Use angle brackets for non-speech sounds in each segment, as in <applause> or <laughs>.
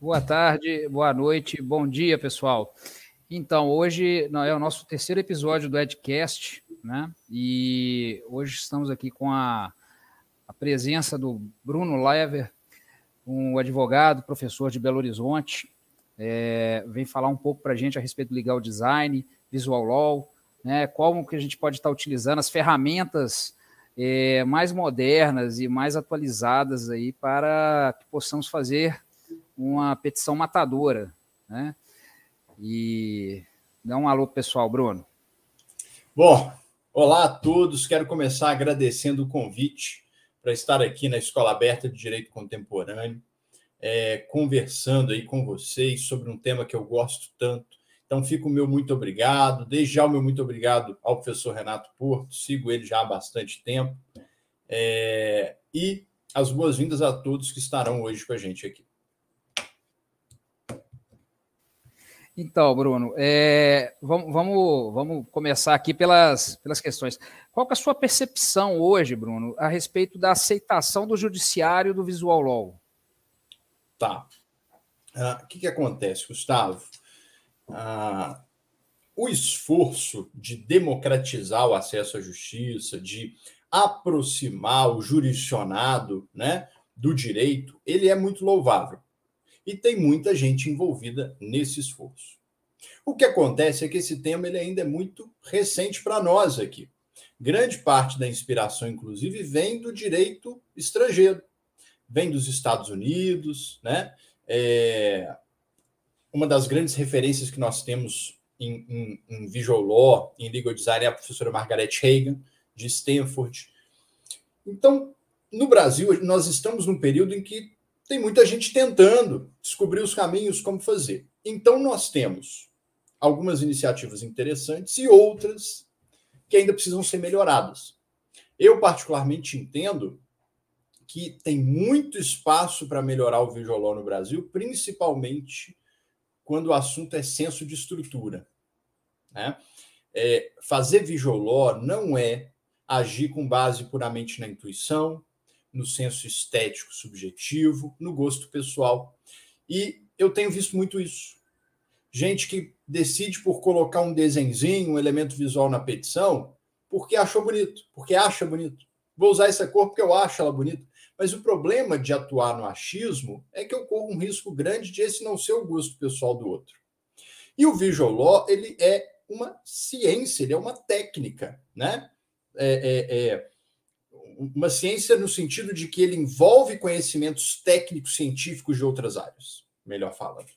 Boa tarde, boa noite, bom dia, pessoal. Então, hoje é o nosso terceiro episódio do Edcast, né? E hoje estamos aqui com a, a presença do Bruno Lever, um advogado, professor de Belo Horizonte. É, vem falar um pouco para a gente a respeito do legal design, visual law, né? Como que a gente pode estar utilizando as ferramentas é, mais modernas e mais atualizadas aí para que possamos fazer uma petição matadora, né? E dá um alô pessoal, Bruno. Bom, olá a todos. Quero começar agradecendo o convite para estar aqui na Escola Aberta de Direito Contemporâneo, é, conversando aí com vocês sobre um tema que eu gosto tanto. Então, fico o meu muito obrigado. Desde já o meu muito obrigado ao professor Renato Porto, sigo ele já há bastante tempo. É, e as boas-vindas a todos que estarão hoje com a gente aqui. Então, Bruno, é, vamos, vamos, vamos começar aqui pelas, pelas questões. Qual é a sua percepção hoje, Bruno, a respeito da aceitação do judiciário do Visual Law? Tá. Ah, o que, que acontece, Gustavo? Ah, o esforço de democratizar o acesso à justiça, de aproximar o jurisdicionado né, do direito, ele é muito louvável e tem muita gente envolvida nesse esforço. O que acontece é que esse tema ele ainda é muito recente para nós aqui. Grande parte da inspiração, inclusive, vem do direito estrangeiro, vem dos Estados Unidos, né? É... Uma das grandes referências que nós temos em, em, em visual law, em legal design, é a professora Margaret Hagan, de Stanford. Então, no Brasil, nós estamos num período em que tem muita gente tentando descobrir os caminhos como fazer. Então, nós temos algumas iniciativas interessantes e outras que ainda precisam ser melhoradas. Eu, particularmente, entendo que tem muito espaço para melhorar o visual no Brasil, principalmente quando o assunto é senso de estrutura. Né? É, fazer visual não é agir com base puramente na intuição, no senso estético subjetivo, no gosto pessoal. E eu tenho visto muito isso. Gente que decide por colocar um desenzinho, um elemento visual na petição, porque achou bonito, porque acha bonito. Vou usar essa cor porque eu acho ela bonita. Mas o problema de atuar no achismo é que eu corro um risco grande de esse não ser o gosto pessoal do outro. E o visual law, ele é uma ciência, ele é uma técnica, né? É, é, é, uma ciência no sentido de que ele envolve conhecimentos técnicos científicos de outras áreas, melhor falando.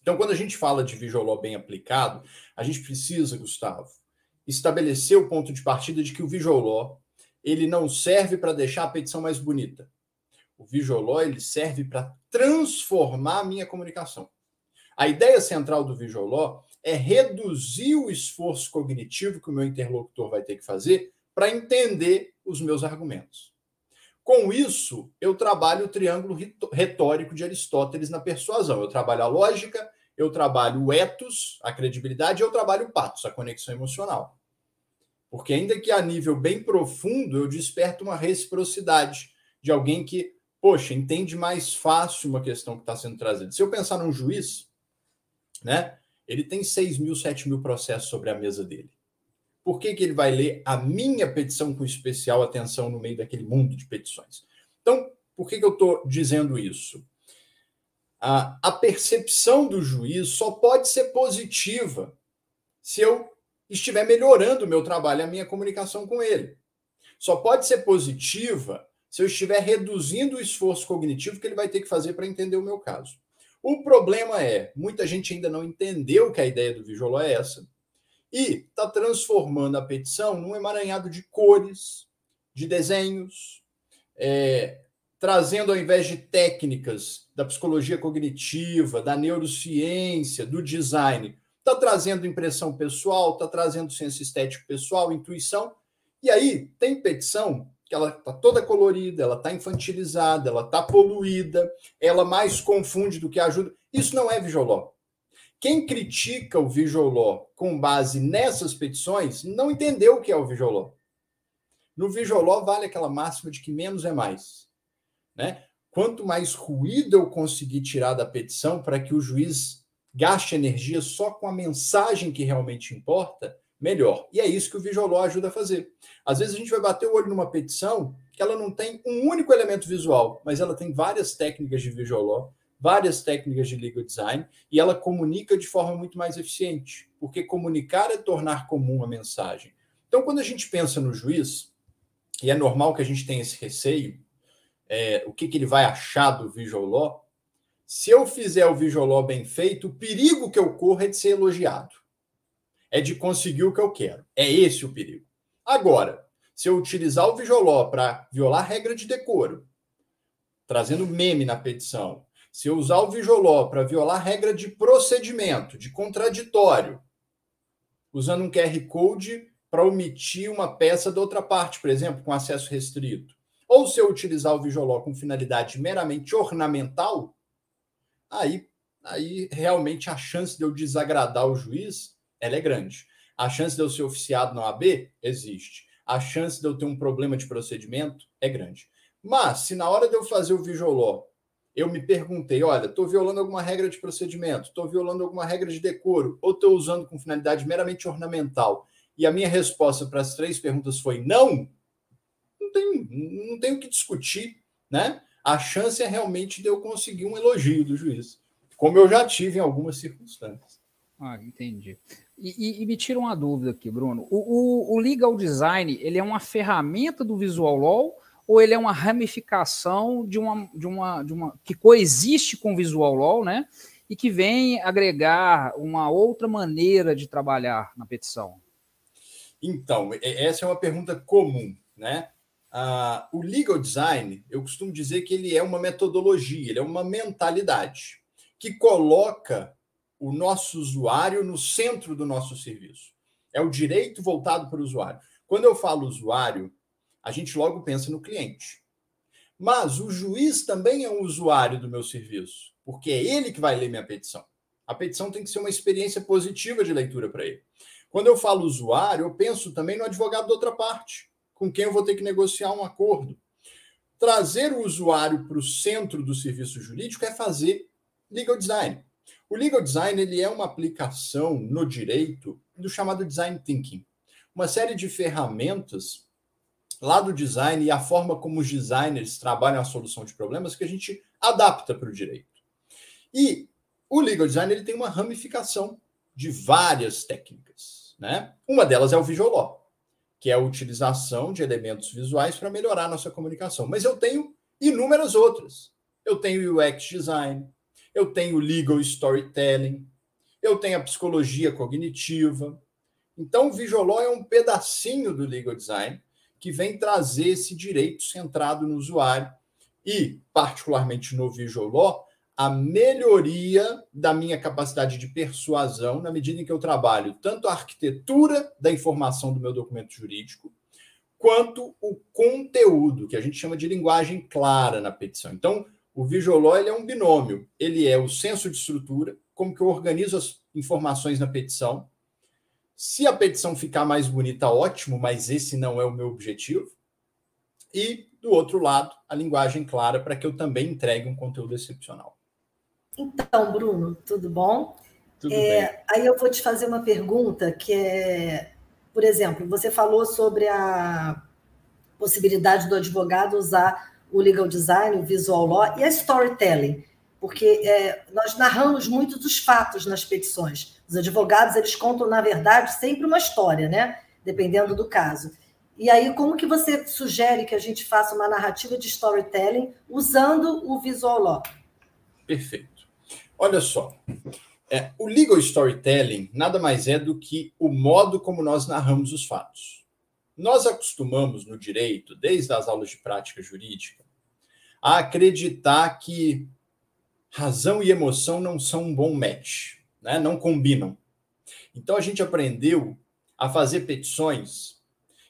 Então, quando a gente fala de visual law bem aplicado, a gente precisa, Gustavo, estabelecer o ponto de partida de que o visual law ele não serve para deixar a petição mais bonita. O visual law ele serve para transformar a minha comunicação. A ideia central do visual law é reduzir o esforço cognitivo que o meu interlocutor vai ter que fazer para entender os meus argumentos. Com isso, eu trabalho o triângulo retórico de Aristóteles na persuasão. Eu trabalho a lógica, eu trabalho o ethos, a credibilidade, e eu trabalho o pathos, a conexão emocional. Porque ainda que a nível bem profundo, eu desperto uma reciprocidade de alguém que, poxa, entende mais fácil uma questão que está sendo trazida. Se eu pensar num juiz, né, ele tem 6 mil, 7 mil processos sobre a mesa dele por que, que ele vai ler a minha petição com especial atenção no meio daquele mundo de petições? Então, por que, que eu estou dizendo isso? A, a percepção do juiz só pode ser positiva se eu estiver melhorando o meu trabalho, a minha comunicação com ele. Só pode ser positiva se eu estiver reduzindo o esforço cognitivo que ele vai ter que fazer para entender o meu caso. O problema é, muita gente ainda não entendeu que a ideia do Visual é essa e está transformando a petição num emaranhado de cores, de desenhos, é, trazendo ao invés de técnicas da psicologia cognitiva, da neurociência, do design, está trazendo impressão pessoal, está trazendo senso estético pessoal, intuição. E aí tem petição que ela está toda colorida, ela está infantilizada, ela está poluída, ela mais confunde do que ajuda. Isso não é visual quem critica o law com base nessas petições não entendeu o que é o law. No law vale aquela máxima de que menos é mais. Né? quanto mais ruído eu conseguir tirar da petição para que o juiz gaste energia só com a mensagem que realmente importa, melhor. E é isso que o Law ajuda a fazer. Às vezes a gente vai bater o olho numa petição que ela não tem um único elemento visual, mas ela tem várias técnicas de Law, várias técnicas de legal design, e ela comunica de forma muito mais eficiente, porque comunicar é tornar comum a mensagem. Então, quando a gente pensa no juiz, e é normal que a gente tenha esse receio, é, o que, que ele vai achar do Visual Law, se eu fizer o Visual Law bem feito, o perigo que eu corro é de ser elogiado. É de conseguir o que eu quero. É esse o perigo. Agora, se eu utilizar o Visual Law para violar regra de decoro, trazendo meme na petição, se eu usar o Law para violar regra de procedimento, de contraditório, usando um QR Code para omitir uma peça da outra parte, por exemplo, com acesso restrito. Ou se eu utilizar o Visual com finalidade meramente ornamental, aí, aí realmente a chance de eu desagradar o juiz ela é grande. A chance de eu ser oficiado na OAB existe. A chance de eu ter um problema de procedimento é grande. Mas, se na hora de eu fazer o Visual eu me perguntei, olha, estou violando alguma regra de procedimento, estou violando alguma regra de decoro, ou estou usando com finalidade meramente ornamental, e a minha resposta para as três perguntas foi não, não tem, não o que discutir, né? A chance é realmente de eu conseguir um elogio do juiz, como eu já tive em algumas circunstâncias. Ah, entendi. E, e, e me tira uma dúvida aqui, Bruno. O, o, o, legal design ele é uma ferramenta do Visual Law ou ele é uma ramificação de uma, de uma, de uma que coexiste com o Visual Law, né? E que vem agregar uma outra maneira de trabalhar na petição? Então, essa é uma pergunta comum, né? Ah, o legal design, eu costumo dizer que ele é uma metodologia, ele é uma mentalidade que coloca o nosso usuário no centro do nosso serviço. É o direito voltado para o usuário. Quando eu falo usuário, a gente logo pensa no cliente. Mas o juiz também é um usuário do meu serviço, porque é ele que vai ler minha petição. A petição tem que ser uma experiência positiva de leitura para ele. Quando eu falo usuário, eu penso também no advogado da outra parte, com quem eu vou ter que negociar um acordo. Trazer o usuário para o centro do serviço jurídico é fazer legal design. O legal design ele é uma aplicação no direito do chamado design thinking, uma série de ferramentas lá do design e a forma como os designers trabalham a solução de problemas que a gente adapta para o direito. E o legal design ele tem uma ramificação de várias técnicas. Né? Uma delas é o Visual Law, que é a utilização de elementos visuais para melhorar a nossa comunicação. Mas eu tenho inúmeras outras. Eu tenho UX design, eu tenho legal storytelling, eu tenho a psicologia cognitiva. Então, o Visual Law é um pedacinho do legal design que vem trazer esse direito centrado no usuário e, particularmente no Law, a melhoria da minha capacidade de persuasão na medida em que eu trabalho tanto a arquitetura da informação do meu documento jurídico, quanto o conteúdo, que a gente chama de linguagem clara na petição. Então, o Law ele é um binômio. Ele é o senso de estrutura, como que eu organizo as informações na petição. Se a petição ficar mais bonita, ótimo, mas esse não é o meu objetivo. E, do outro lado, a linguagem clara para que eu também entregue um conteúdo excepcional. Então, Bruno, tudo bom? Tudo é, aí eu vou te fazer uma pergunta que é, por exemplo, você falou sobre a possibilidade do advogado usar o legal design, o visual law e a storytelling, porque é, nós narramos muito dos fatos nas petições. Os advogados eles contam na verdade sempre uma história, né? Dependendo do caso. E aí, como que você sugere que a gente faça uma narrativa de storytelling usando o visual law? Perfeito. Olha só, é, o legal storytelling nada mais é do que o modo como nós narramos os fatos. Nós acostumamos no direito, desde as aulas de prática jurídica, a acreditar que razão e emoção não são um bom match, né? não combinam. Então a gente aprendeu a fazer petições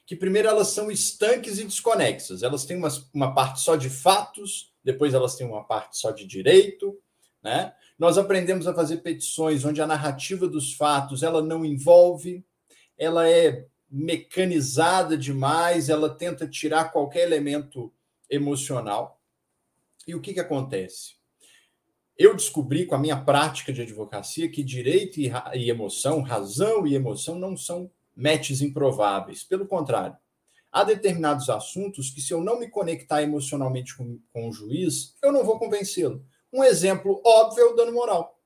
que, primeiro, elas são estanques e desconexas. Elas têm uma, uma parte só de fatos, depois elas têm uma parte só de direito, né? Nós aprendemos a fazer petições onde a narrativa dos fatos ela não envolve, ela é mecanizada demais, ela tenta tirar qualquer elemento emocional. E o que, que acontece? Eu descobri com a minha prática de advocacia que direito e, e emoção, razão e emoção não são matches improváveis. Pelo contrário, há determinados assuntos que, se eu não me conectar emocionalmente com, com o juiz, eu não vou convencê-lo. Um exemplo óbvio é o dano moral.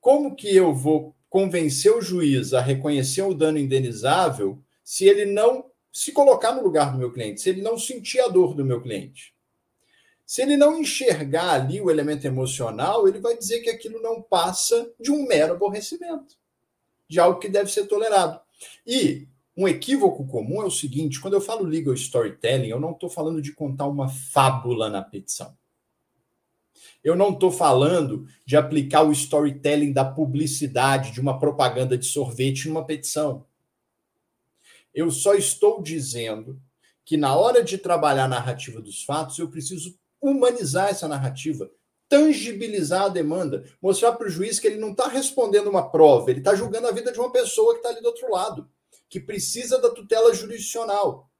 Como que eu vou convencer o juiz a reconhecer o dano indenizável se ele não se colocar no lugar do meu cliente, se ele não sentir a dor do meu cliente? Se ele não enxergar ali o elemento emocional, ele vai dizer que aquilo não passa de um mero aborrecimento, de algo que deve ser tolerado. E um equívoco comum é o seguinte: quando eu falo legal storytelling, eu não estou falando de contar uma fábula na petição. Eu não estou falando de aplicar o storytelling da publicidade, de uma propaganda de sorvete numa petição. Eu só estou dizendo que na hora de trabalhar a narrativa dos fatos, eu preciso humanizar essa narrativa, tangibilizar a demanda, mostrar para o juiz que ele não está respondendo uma prova, ele está julgando a vida de uma pessoa que está ali do outro lado, que precisa da tutela jurisdicional.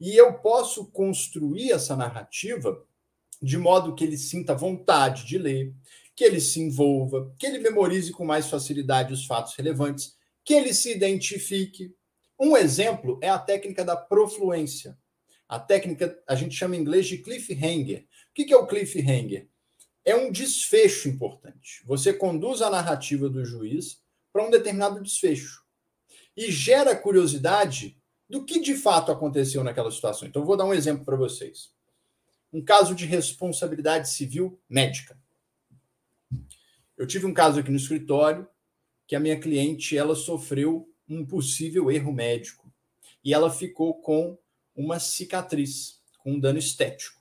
E eu posso construir essa narrativa de modo que ele sinta vontade de ler, que ele se envolva, que ele memorize com mais facilidade os fatos relevantes, que ele se identifique. Um exemplo é a técnica da profluência. A técnica a gente chama em inglês de cliffhanger. O que é o cliffhanger? É um desfecho importante. Você conduz a narrativa do juiz para um determinado desfecho e gera curiosidade do que de fato aconteceu naquela situação. Então, vou dar um exemplo para vocês um caso de responsabilidade civil médica. Eu tive um caso aqui no escritório que a minha cliente ela sofreu um possível erro médico e ela ficou com uma cicatriz, com um dano estético.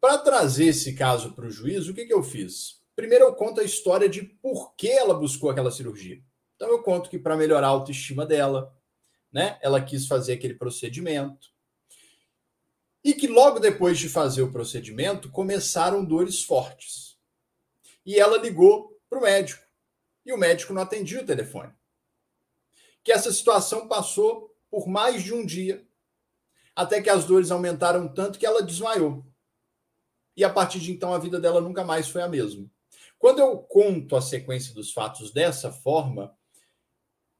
Para trazer esse caso para o juiz, o que, que eu fiz? Primeiro, eu conto a história de por que ela buscou aquela cirurgia. Então, eu conto que para melhorar a autoestima dela, né, ela quis fazer aquele procedimento e que logo depois de fazer o procedimento começaram dores fortes. E ela ligou para o médico e o médico não atendia o telefone. Que essa situação passou por mais de um dia, até que as dores aumentaram tanto que ela desmaiou. E a partir de então a vida dela nunca mais foi a mesma. Quando eu conto a sequência dos fatos dessa forma,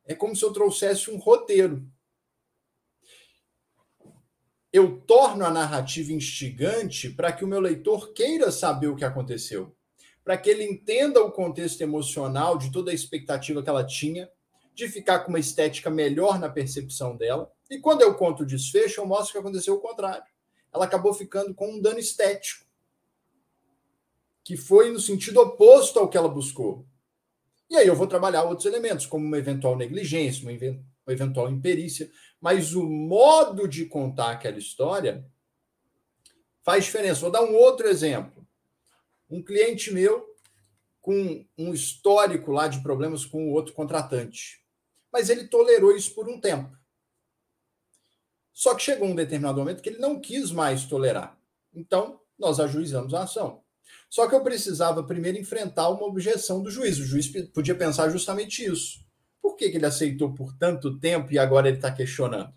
é como se eu trouxesse um roteiro eu torno a narrativa instigante para que o meu leitor queira saber o que aconteceu, para que ele entenda o contexto emocional de toda a expectativa que ela tinha, de ficar com uma estética melhor na percepção dela. E quando eu conto o desfecho, eu mostro que aconteceu o contrário. Ela acabou ficando com um dano estético, que foi no sentido oposto ao que ela buscou. E aí eu vou trabalhar outros elementos, como uma eventual negligência, uma uma eventual imperícia, mas o modo de contar aquela história faz diferença. Vou dar um outro exemplo. Um cliente meu com um histórico lá de problemas com o outro contratante, mas ele tolerou isso por um tempo. Só que chegou um determinado momento que ele não quis mais tolerar. Então, nós ajuizamos a ação. Só que eu precisava primeiro enfrentar uma objeção do juiz. O juiz podia pensar justamente isso. Por que, que ele aceitou por tanto tempo e agora ele está questionando?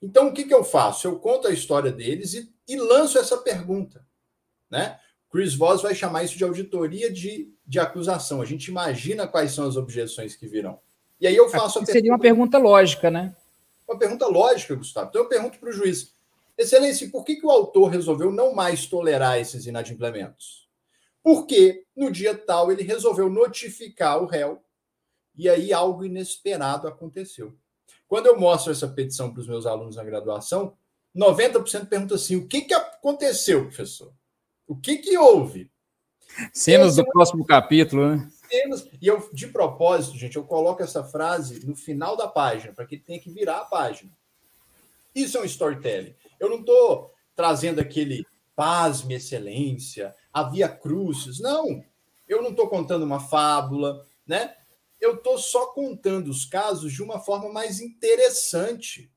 Então, o que, que eu faço? Eu conto a história deles e, e lanço essa pergunta. Né? Chris Voss vai chamar isso de auditoria de, de acusação. A gente imagina quais são as objeções que virão. E aí eu faço Aqui a Seria uma pergunta lógica, né? Uma pergunta lógica, Gustavo. Então eu pergunto para o juiz: Excelência, por que, que o autor resolveu não mais tolerar esses inadimplementos? Porque no dia tal ele resolveu notificar o réu e aí algo inesperado aconteceu. Quando eu mostro essa petição para os meus alunos na graduação, 90% pergunta assim: o que, que aconteceu, professor? O que, que houve? Cenas do é... próximo capítulo, né? E eu, de propósito, gente, eu coloco essa frase no final da página, para que tenha que virar a página. Isso é um storytelling. Eu não estou trazendo aquele pasme, excelência, havia cruzes. Não, eu não estou contando uma fábula, né? eu estou só contando os casos de uma forma mais interessante.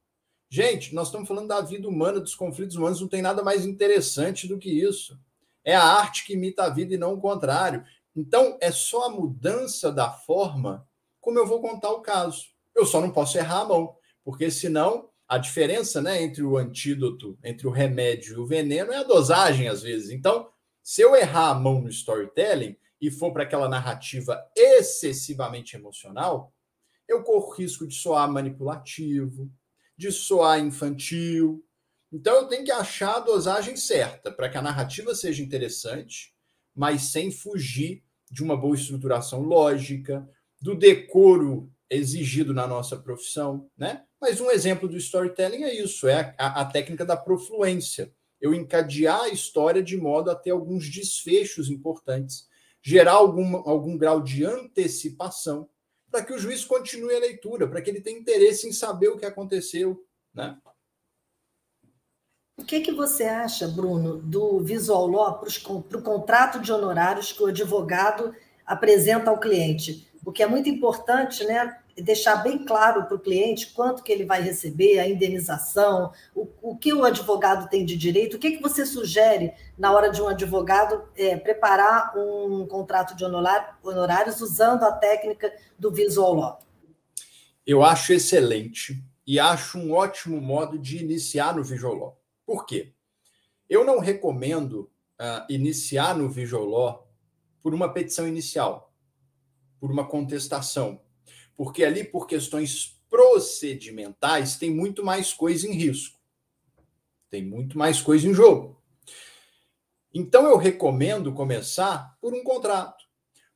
Gente, nós estamos falando da vida humana, dos conflitos humanos, não tem nada mais interessante do que isso. É a arte que imita a vida e não o contrário. Então, é só a mudança da forma como eu vou contar o caso. Eu só não posso errar a mão, porque senão A diferença né, entre o antídoto, entre o remédio e o veneno é a dosagem, às vezes. Então, se eu errar a mão no storytelling e for para aquela narrativa excessivamente emocional, eu corro risco de soar manipulativo, de soar infantil. Então, eu tenho que achar a dosagem certa para que a narrativa seja interessante, mas sem fugir de uma boa estruturação lógica, do decoro exigido na nossa profissão, né? Mas um exemplo do storytelling é isso, é a, a, técnica da profluência. Eu encadear a história de modo a ter alguns desfechos importantes, gerar algum, algum grau de antecipação, para que o juiz continue a leitura, para que ele tenha interesse em saber o que aconteceu. Né? O que, que você acha, Bruno, do visual law para o contrato de honorários que o advogado apresenta ao cliente? O que é muito importante, né? deixar bem claro para o cliente quanto que ele vai receber, a indenização, o, o que o advogado tem de direito, o que, que você sugere na hora de um advogado é, preparar um contrato de honorários usando a técnica do visual law? Eu acho excelente e acho um ótimo modo de iniciar no visual law. Por quê? Eu não recomendo uh, iniciar no law por uma petição inicial, por uma contestação, porque ali, por questões procedimentais, tem muito mais coisa em risco. Tem muito mais coisa em jogo. Então, eu recomendo começar por um contrato,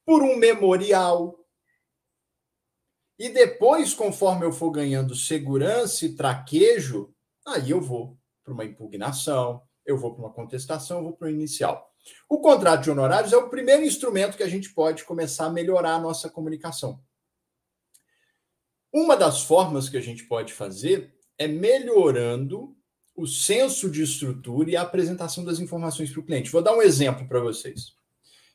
por um memorial. E depois, conforme eu for ganhando segurança e traquejo, aí eu vou para uma impugnação, eu vou para uma contestação, eu vou para o inicial. O contrato de honorários é o primeiro instrumento que a gente pode começar a melhorar a nossa comunicação. Uma das formas que a gente pode fazer é melhorando o senso de estrutura e a apresentação das informações para o cliente. Vou dar um exemplo para vocês.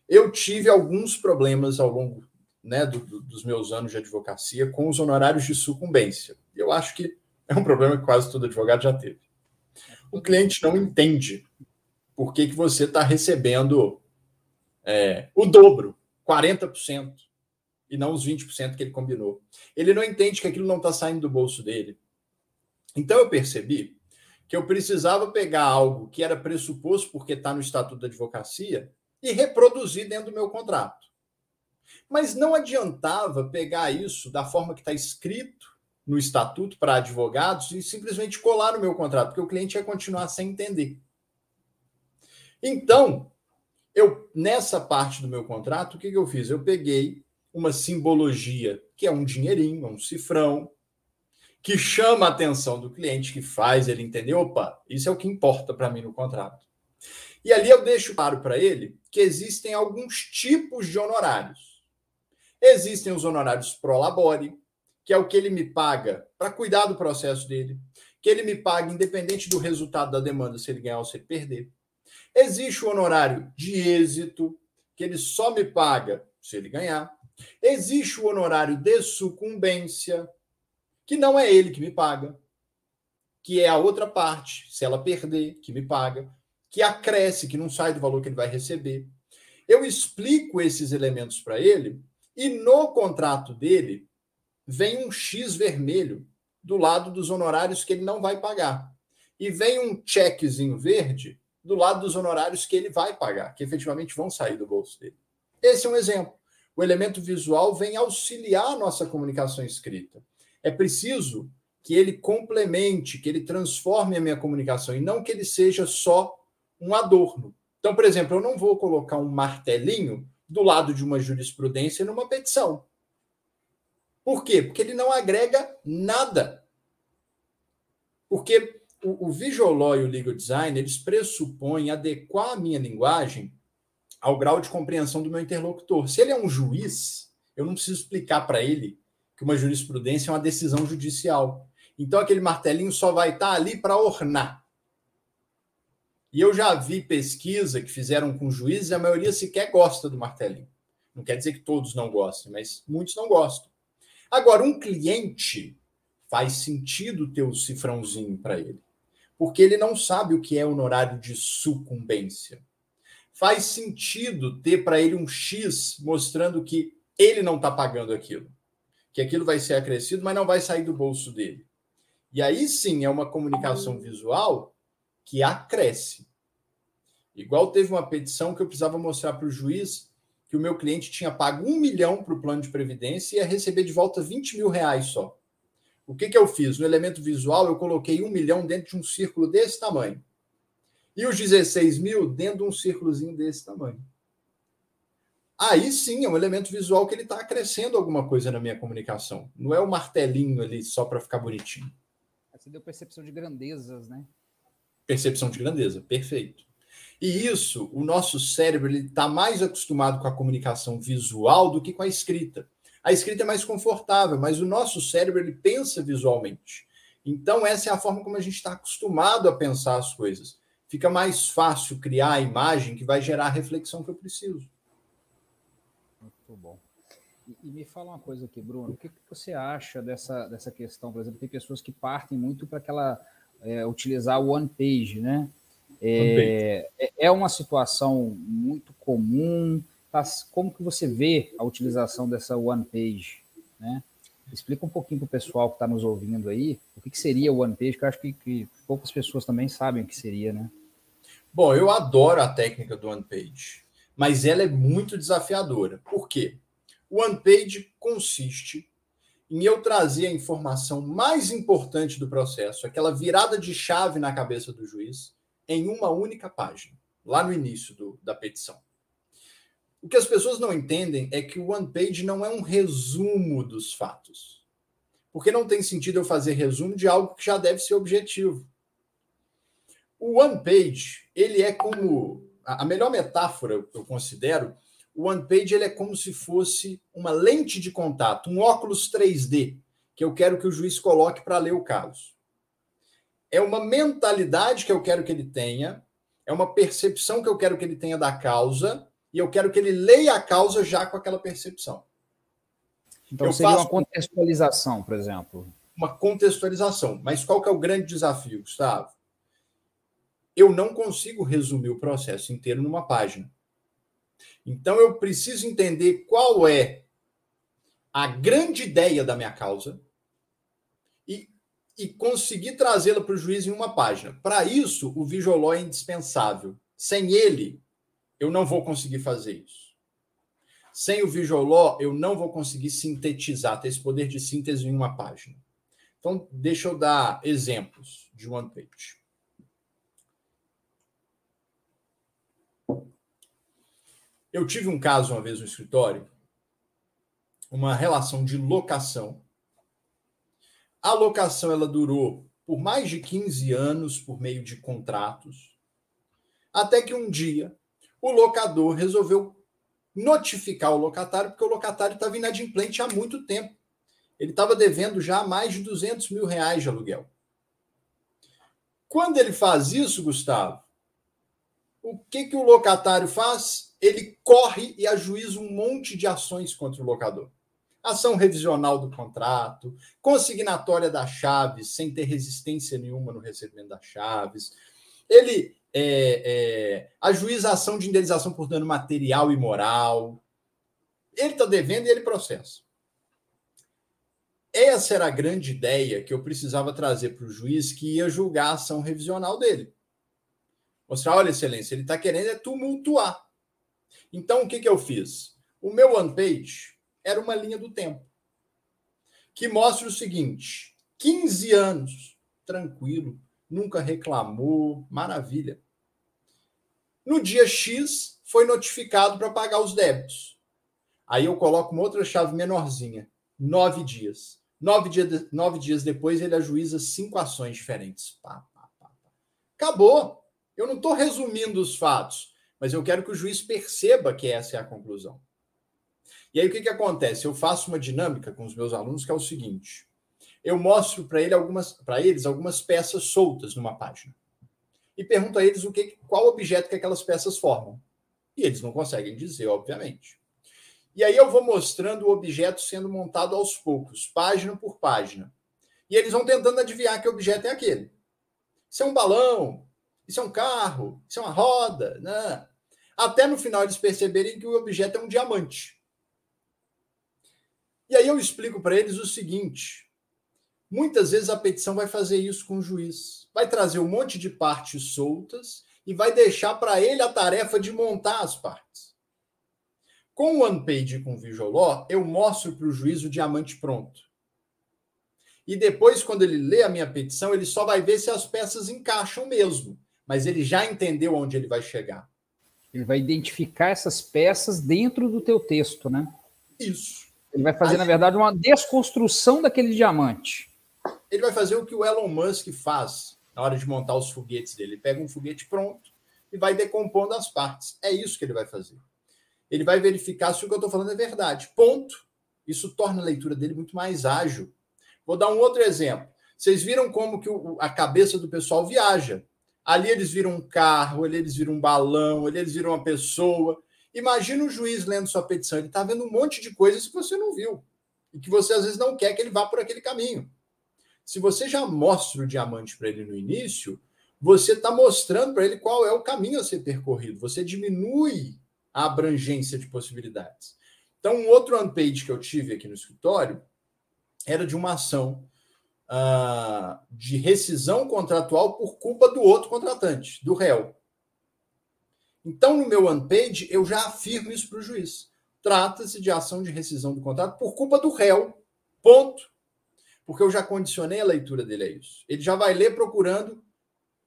Eu tive alguns problemas ao longo né, do, do, dos meus anos de advocacia com os honorários de sucumbência. Eu acho que é um problema que quase todo advogado já teve. O cliente não entende por que, que você está recebendo é, o dobro, 40% e não os 20% que ele combinou. Ele não entende que aquilo não está saindo do bolso dele. Então eu percebi que eu precisava pegar algo que era pressuposto porque está no Estatuto da Advocacia e reproduzir dentro do meu contrato. Mas não adiantava pegar isso da forma que está escrito no Estatuto para advogados e simplesmente colar no meu contrato, porque o cliente ia continuar sem entender. Então, eu nessa parte do meu contrato, o que, que eu fiz? Eu peguei uma simbologia, que é um dinheirinho, um cifrão, que chama a atenção do cliente, que faz ele entender, opa, isso é o que importa para mim no contrato. E ali eu deixo claro para ele que existem alguns tipos de honorários. Existem os honorários pro labore, que é o que ele me paga para cuidar do processo dele, que ele me paga independente do resultado da demanda, se ele ganhar ou se ele perder. Existe o honorário de êxito, que ele só me paga se ele ganhar. Existe o honorário de sucumbência, que não é ele que me paga, que é a outra parte, se ela perder, que me paga, que acresce, que não sai do valor que ele vai receber. Eu explico esses elementos para ele e no contrato dele vem um X vermelho do lado dos honorários que ele não vai pagar. E vem um checkzinho verde do lado dos honorários que ele vai pagar, que efetivamente vão sair do bolso dele. Esse é um exemplo o elemento visual vem auxiliar a nossa comunicação escrita. É preciso que ele complemente, que ele transforme a minha comunicação e não que ele seja só um adorno. Então, por exemplo, eu não vou colocar um martelinho do lado de uma jurisprudência numa petição. Por quê? Porque ele não agrega nada. Porque o, o Visual Law e o Legal Design, eles pressupõem adequar a minha linguagem ao grau de compreensão do meu interlocutor. Se ele é um juiz, eu não preciso explicar para ele que uma jurisprudência é uma decisão judicial. Então aquele martelinho só vai estar tá ali para ornar. E eu já vi pesquisa que fizeram com juízes, a maioria sequer gosta do martelinho. Não quer dizer que todos não gostem, mas muitos não gostam. Agora, um cliente faz sentido ter o cifrãozinho para ele, porque ele não sabe o que é honorário de sucumbência faz sentido ter para ele um X mostrando que ele não está pagando aquilo. Que aquilo vai ser acrescido, mas não vai sair do bolso dele. E aí sim é uma comunicação visual que acresce. Igual teve uma petição que eu precisava mostrar para o juiz que o meu cliente tinha pago um milhão para o plano de previdência e ia receber de volta 20 mil reais só. O que, que eu fiz? No elemento visual, eu coloquei um milhão dentro de um círculo desse tamanho. E os 16 mil dentro de um círculozinho desse tamanho. Aí sim é um elemento visual que ele está acrescendo alguma coisa na minha comunicação. Não é o um martelinho ali só para ficar bonitinho. Você deu percepção de grandezas, né? Percepção de grandeza, perfeito. E isso, o nosso cérebro está mais acostumado com a comunicação visual do que com a escrita. A escrita é mais confortável, mas o nosso cérebro ele pensa visualmente. Então, essa é a forma como a gente está acostumado a pensar as coisas. Fica mais fácil criar a imagem que vai gerar a reflexão que eu preciso. Muito bom. E, me fala uma coisa aqui, Bruno. O que, que, você acha dessa, dessa questão? Por exemplo, tem pessoas que partem muito para aquela é, utilizar o one page, né? É, é, é uma situação muito comum. Tá, como que você vê a utilização dessa one page, né? Explica um pouquinho para o pessoal que está nos ouvindo aí o que, que seria o One Page, que eu acho que, que, poucas pessoas também sabem o que seria, né? Bom, eu adoro a técnica do One Page, mas ela é muito desafiadora. Por quê? O One Page consiste em eu trazer a informação mais importante do processo, aquela virada de chave na cabeça do juiz, em uma única página, lá no início do, da petição. O que as pessoas não entendem é que o One Page não é um resumo dos fatos. Porque não tem sentido eu fazer resumo de algo que já deve ser objetivo. O One Page, ele é como. A melhor metáfora, eu considero, o One Page ele é como se fosse uma lente de contato, um óculos 3D, que eu quero que o juiz coloque para ler o caso é uma mentalidade que eu quero que ele tenha, é uma percepção que eu quero que ele tenha da causa, e eu quero que ele leia a causa já com aquela percepção. Então, eu seria faço uma contextualização, por exemplo. Uma contextualização. Mas qual que é o grande desafio, Gustavo? Eu não consigo resumir o processo inteiro numa página. Então, eu preciso entender qual é a grande ideia da minha causa, e conseguir trazê-la para o juiz em uma página. Para isso, o Visual é indispensável. Sem ele, eu não vou conseguir fazer isso. Sem o Visual eu não vou conseguir sintetizar, ter esse poder de síntese em uma página. Então, deixa eu dar exemplos de one page. Eu tive um caso uma vez no escritório, uma relação de locação a locação ela durou por mais de 15 anos por meio de contratos, até que um dia o locador resolveu notificar o locatário, porque o locatário estava inadimplente há muito tempo. Ele estava devendo já mais de 200 mil reais de aluguel. Quando ele faz isso, Gustavo, o que, que o locatário faz? Ele corre e ajuiza um monte de ações contra o locador ação revisional do contrato, consignatória das chaves, sem ter resistência nenhuma no recebimento das chaves. Ele é, é, ajuização de indenização por dano material e moral. Ele está devendo e ele processa. Essa era a grande ideia que eu precisava trazer para o juiz que ia julgar a ação revisional dele. Mostrar, olha, excelência, ele está querendo é tumultuar. Então, o que, que eu fiz? O meu one page era uma linha do tempo que mostra o seguinte: 15 anos, tranquilo, nunca reclamou, maravilha. No dia X, foi notificado para pagar os débitos. Aí eu coloco uma outra chave menorzinha, nove dias. Nove, dia, nove dias depois, ele ajuiza cinco ações diferentes. Pá, pá, pá, Acabou. Eu não estou resumindo os fatos, mas eu quero que o juiz perceba que essa é a conclusão. E aí o que, que acontece? Eu faço uma dinâmica com os meus alunos que é o seguinte: eu mostro para ele algumas, para eles algumas peças soltas numa página e pergunto a eles o que, qual objeto que aquelas peças formam. E eles não conseguem dizer, obviamente. E aí eu vou mostrando o objeto sendo montado aos poucos, página por página. E eles vão tentando adivinhar que objeto é aquele. Isso é um balão, isso é um carro, isso é uma roda, né? Até no final eles perceberem que o objeto é um diamante. E aí eu explico para eles o seguinte: Muitas vezes a petição vai fazer isso com o juiz. Vai trazer um monte de partes soltas e vai deixar para ele a tarefa de montar as partes. Com o OnePage e com o Visual eu mostro para o juiz o diamante pronto. E depois, quando ele lê a minha petição, ele só vai ver se as peças encaixam mesmo. Mas ele já entendeu onde ele vai chegar. Ele vai identificar essas peças dentro do teu texto, né? Isso. Ele vai fazer, Aí, na verdade, uma desconstrução daquele diamante. Ele vai fazer o que o Elon Musk faz na hora de montar os foguetes dele. Ele pega um foguete pronto e vai decompondo as partes. É isso que ele vai fazer. Ele vai verificar se o que eu estou falando é verdade. Ponto. Isso torna a leitura dele muito mais ágil. Vou dar um outro exemplo. Vocês viram como que o, a cabeça do pessoal viaja. Ali eles viram um carro, ali eles viram um balão, ali eles viram uma pessoa. Imagina o juiz lendo sua petição. Ele está vendo um monte de coisas que você não viu. E que você às vezes não quer que ele vá por aquele caminho. Se você já mostra o diamante para ele no início, você está mostrando para ele qual é o caminho a ser percorrido. Você diminui a abrangência de possibilidades. Então, um outro on-page que eu tive aqui no escritório era de uma ação uh, de rescisão contratual por culpa do outro contratante, do réu. Então, no meu one-page, eu já afirmo isso para o juiz. Trata-se de ação de rescisão do contrato por culpa do réu. Ponto. Porque eu já condicionei a leitura dele a isso. Ele já vai ler procurando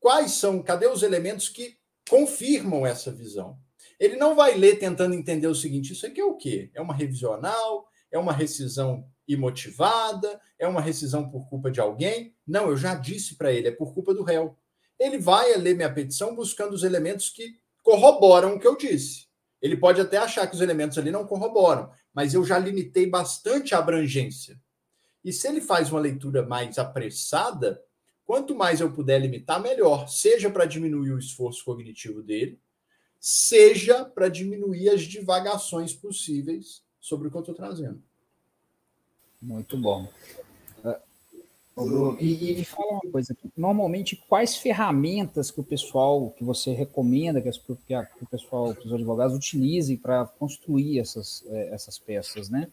quais são, cadê os elementos que confirmam essa visão. Ele não vai ler tentando entender o seguinte: isso aqui é o quê? É uma revisional? É uma rescisão imotivada? É uma rescisão por culpa de alguém? Não, eu já disse para ele, é por culpa do réu. Ele vai ler minha petição buscando os elementos que corroboram o que eu disse. Ele pode até achar que os elementos ali não corroboram, mas eu já limitei bastante a abrangência. E se ele faz uma leitura mais apressada, quanto mais eu puder limitar, melhor. Seja para diminuir o esforço cognitivo dele, seja para diminuir as divagações possíveis sobre o que eu estou trazendo. Muito bom. E, e, me fala uma coisa. Normalmente, quais ferramentas que o pessoal, que você recomenda que, as, que, a, que o pessoal, que os advogados utilizem para construir essas, é, essas peças, né?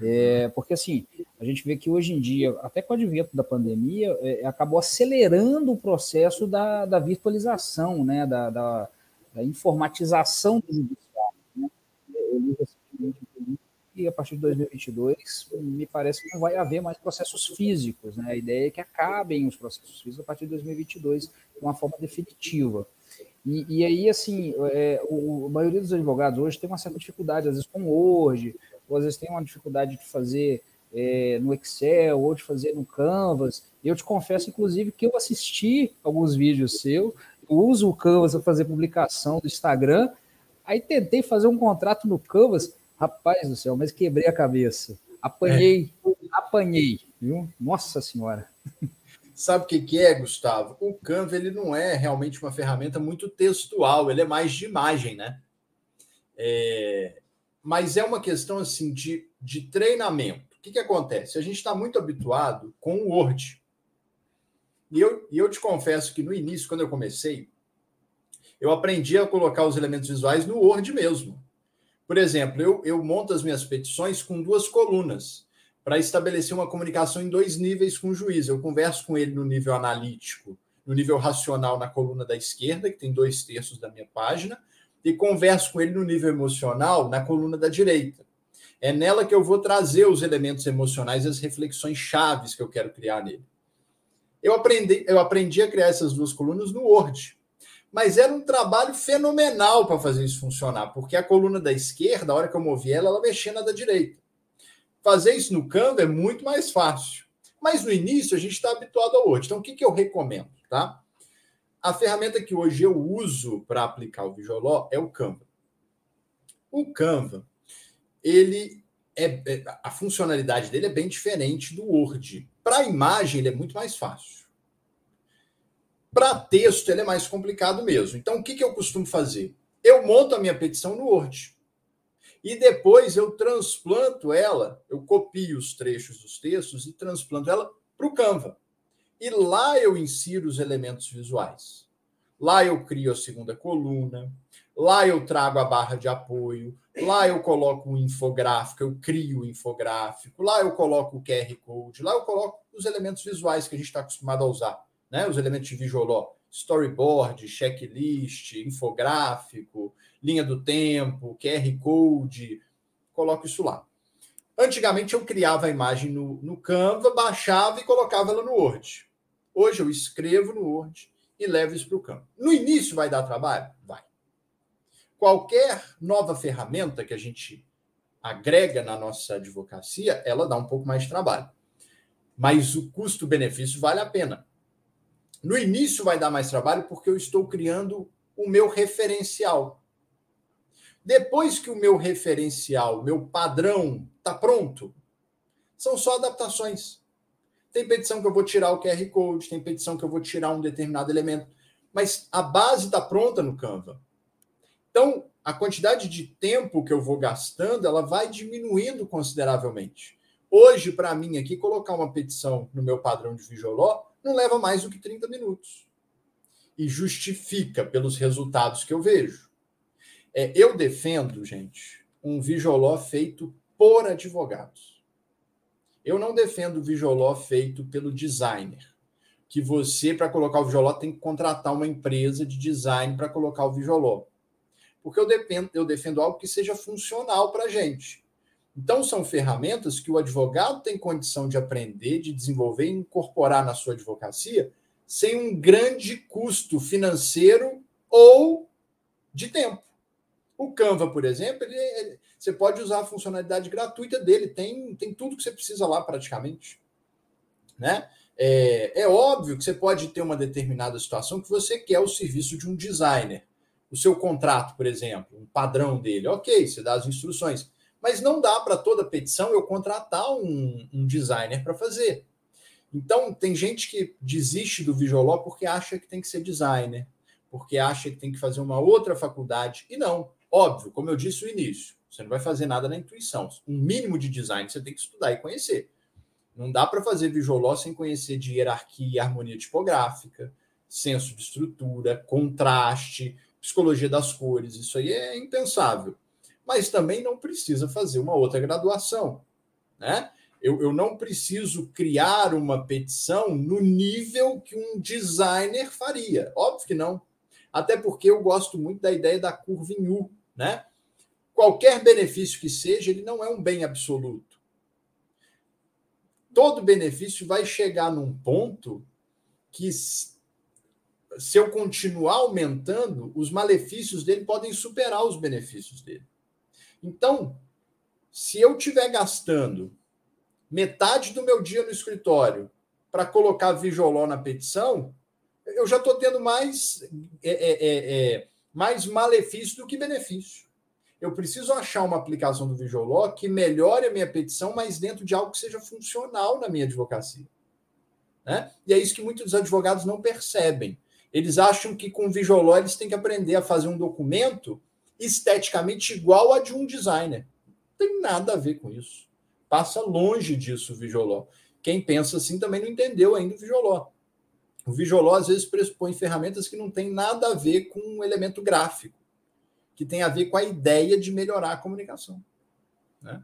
É, porque, assim, a gente vê que hoje em dia, até com o advento da pandemia, é, acabou acelerando o processo da, da virtualização, né? Da, da, da informatização do judiciário. Né? Eu li recentemente e a partir de 2022 me parece que não vai haver mais processos físicos. Né? A ideia é que acabem os processos físicos a partir de 2022 de uma forma definitiva. E, e aí, assim, é, o, a maioria dos advogados hoje tem uma certa dificuldade, às vezes com Word, ou às vezes tem uma dificuldade de fazer é, no Excel, ou de fazer no Canvas. Eu te confesso, inclusive, que eu assisti alguns vídeos seus, uso o Canvas para fazer publicação do Instagram, aí tentei fazer um contrato no Canvas, Rapaz do céu, mas quebrei a cabeça. Apanhei, é. apanhei, viu? Nossa Senhora. Sabe o que, que é, Gustavo? O Canva ele não é realmente uma ferramenta muito textual, ele é mais de imagem, né? É... Mas é uma questão assim de, de treinamento. O que, que acontece? A gente está muito habituado com o Word. E eu, e eu te confesso que no início, quando eu comecei, eu aprendi a colocar os elementos visuais no Word mesmo. Por exemplo, eu, eu monto as minhas petições com duas colunas para estabelecer uma comunicação em dois níveis com o juiz. Eu converso com ele no nível analítico, no nível racional na coluna da esquerda, que tem dois terços da minha página, e converso com ele no nível emocional na coluna da direita. É nela que eu vou trazer os elementos emocionais e as reflexões chaves que eu quero criar nele. Eu aprendi, eu aprendi a criar essas duas colunas no Word mas era um trabalho fenomenal para fazer isso funcionar, porque a coluna da esquerda, a hora que eu movi ela, ela mexia na da direita. Fazer isso no Canva é muito mais fácil. Mas no início a gente está habituado ao Word. Então, o que, que eu recomendo? Tá? A ferramenta que hoje eu uso para aplicar o Visual é o Canva. O Canva, ele é, é, a funcionalidade dele é bem diferente do Word. Para imagem, ele é muito mais fácil. Para texto, ele é mais complicado mesmo. Então, o que, que eu costumo fazer? Eu monto a minha petição no Word. E depois eu transplanto ela, eu copio os trechos dos textos e transplanto ela para o Canva. E lá eu insiro os elementos visuais. Lá eu crio a segunda coluna, Lá eu trago a barra de apoio, lá eu coloco o infográfico, eu crio o infográfico, lá eu coloco o QR Code, lá eu coloco os elementos visuais que a gente está acostumado a usar, né? Os elementos de Visualó, storyboard, checklist, infográfico, linha do tempo, QR Code, coloco isso lá. Antigamente eu criava a imagem no, no Canva, baixava e colocava ela no Word. Hoje eu escrevo no Word e levo isso para o Canva. No início vai dar trabalho? Vai qualquer nova ferramenta que a gente agrega na nossa advocacia, ela dá um pouco mais de trabalho. Mas o custo-benefício vale a pena. No início vai dar mais trabalho porque eu estou criando o meu referencial. Depois que o meu referencial, meu padrão está pronto, são só adaptações. Tem petição que eu vou tirar o QR Code, tem petição que eu vou tirar um determinado elemento, mas a base está pronta no Canva. Então, a quantidade de tempo que eu vou gastando, ela vai diminuindo consideravelmente. Hoje, para mim, aqui, colocar uma petição no meu padrão de Vijoló não leva mais do que 30 minutos. E justifica pelos resultados que eu vejo. É, eu defendo, gente, um Vijoló feito por advogados. Eu não defendo o Vijoló feito pelo designer. Que você, para colocar o Vijoló, tem que contratar uma empresa de design para colocar o Vijoló porque eu, dependo, eu defendo algo que seja funcional para a gente. Então, são ferramentas que o advogado tem condição de aprender, de desenvolver e incorporar na sua advocacia sem um grande custo financeiro ou de tempo. O Canva, por exemplo, ele, ele, você pode usar a funcionalidade gratuita dele, tem, tem tudo que você precisa lá praticamente. Né? É, é óbvio que você pode ter uma determinada situação que você quer o serviço de um designer o seu contrato, por exemplo, um padrão dele. Ok, você dá as instruções. Mas não dá para toda petição eu contratar um, um designer para fazer. Então, tem gente que desiste do Visualó porque acha que tem que ser designer, porque acha que tem que fazer uma outra faculdade. E não. Óbvio, como eu disse no início, você não vai fazer nada na intuição. Um mínimo de design você tem que estudar e conhecer. Não dá para fazer Visualó sem conhecer de hierarquia e harmonia tipográfica, senso de estrutura, contraste, psicologia das cores, isso aí é impensável. Mas também não precisa fazer uma outra graduação. Né? Eu, eu não preciso criar uma petição no nível que um designer faria. Óbvio que não. Até porque eu gosto muito da ideia da curva em U. Né? Qualquer benefício que seja, ele não é um bem absoluto. Todo benefício vai chegar num ponto que se eu continuar aumentando, os malefícios dele podem superar os benefícios dele. Então, se eu estiver gastando metade do meu dia no escritório para colocar Vijoló na petição, eu já estou tendo mais, é, é, é, é, mais malefício do que benefício. Eu preciso achar uma aplicação do Vijoló que melhore a minha petição, mas dentro de algo que seja funcional na minha advocacia. Né? E é isso que muitos advogados não percebem. Eles acham que com o Visualó eles têm que aprender a fazer um documento esteticamente igual a de um designer. Não tem nada a ver com isso. Passa longe disso o Visualó. Quem pensa assim também não entendeu ainda o Visualó. O Visualó às vezes pressupõe ferramentas que não tem nada a ver com um elemento gráfico, que tem a ver com a ideia de melhorar a comunicação. Né?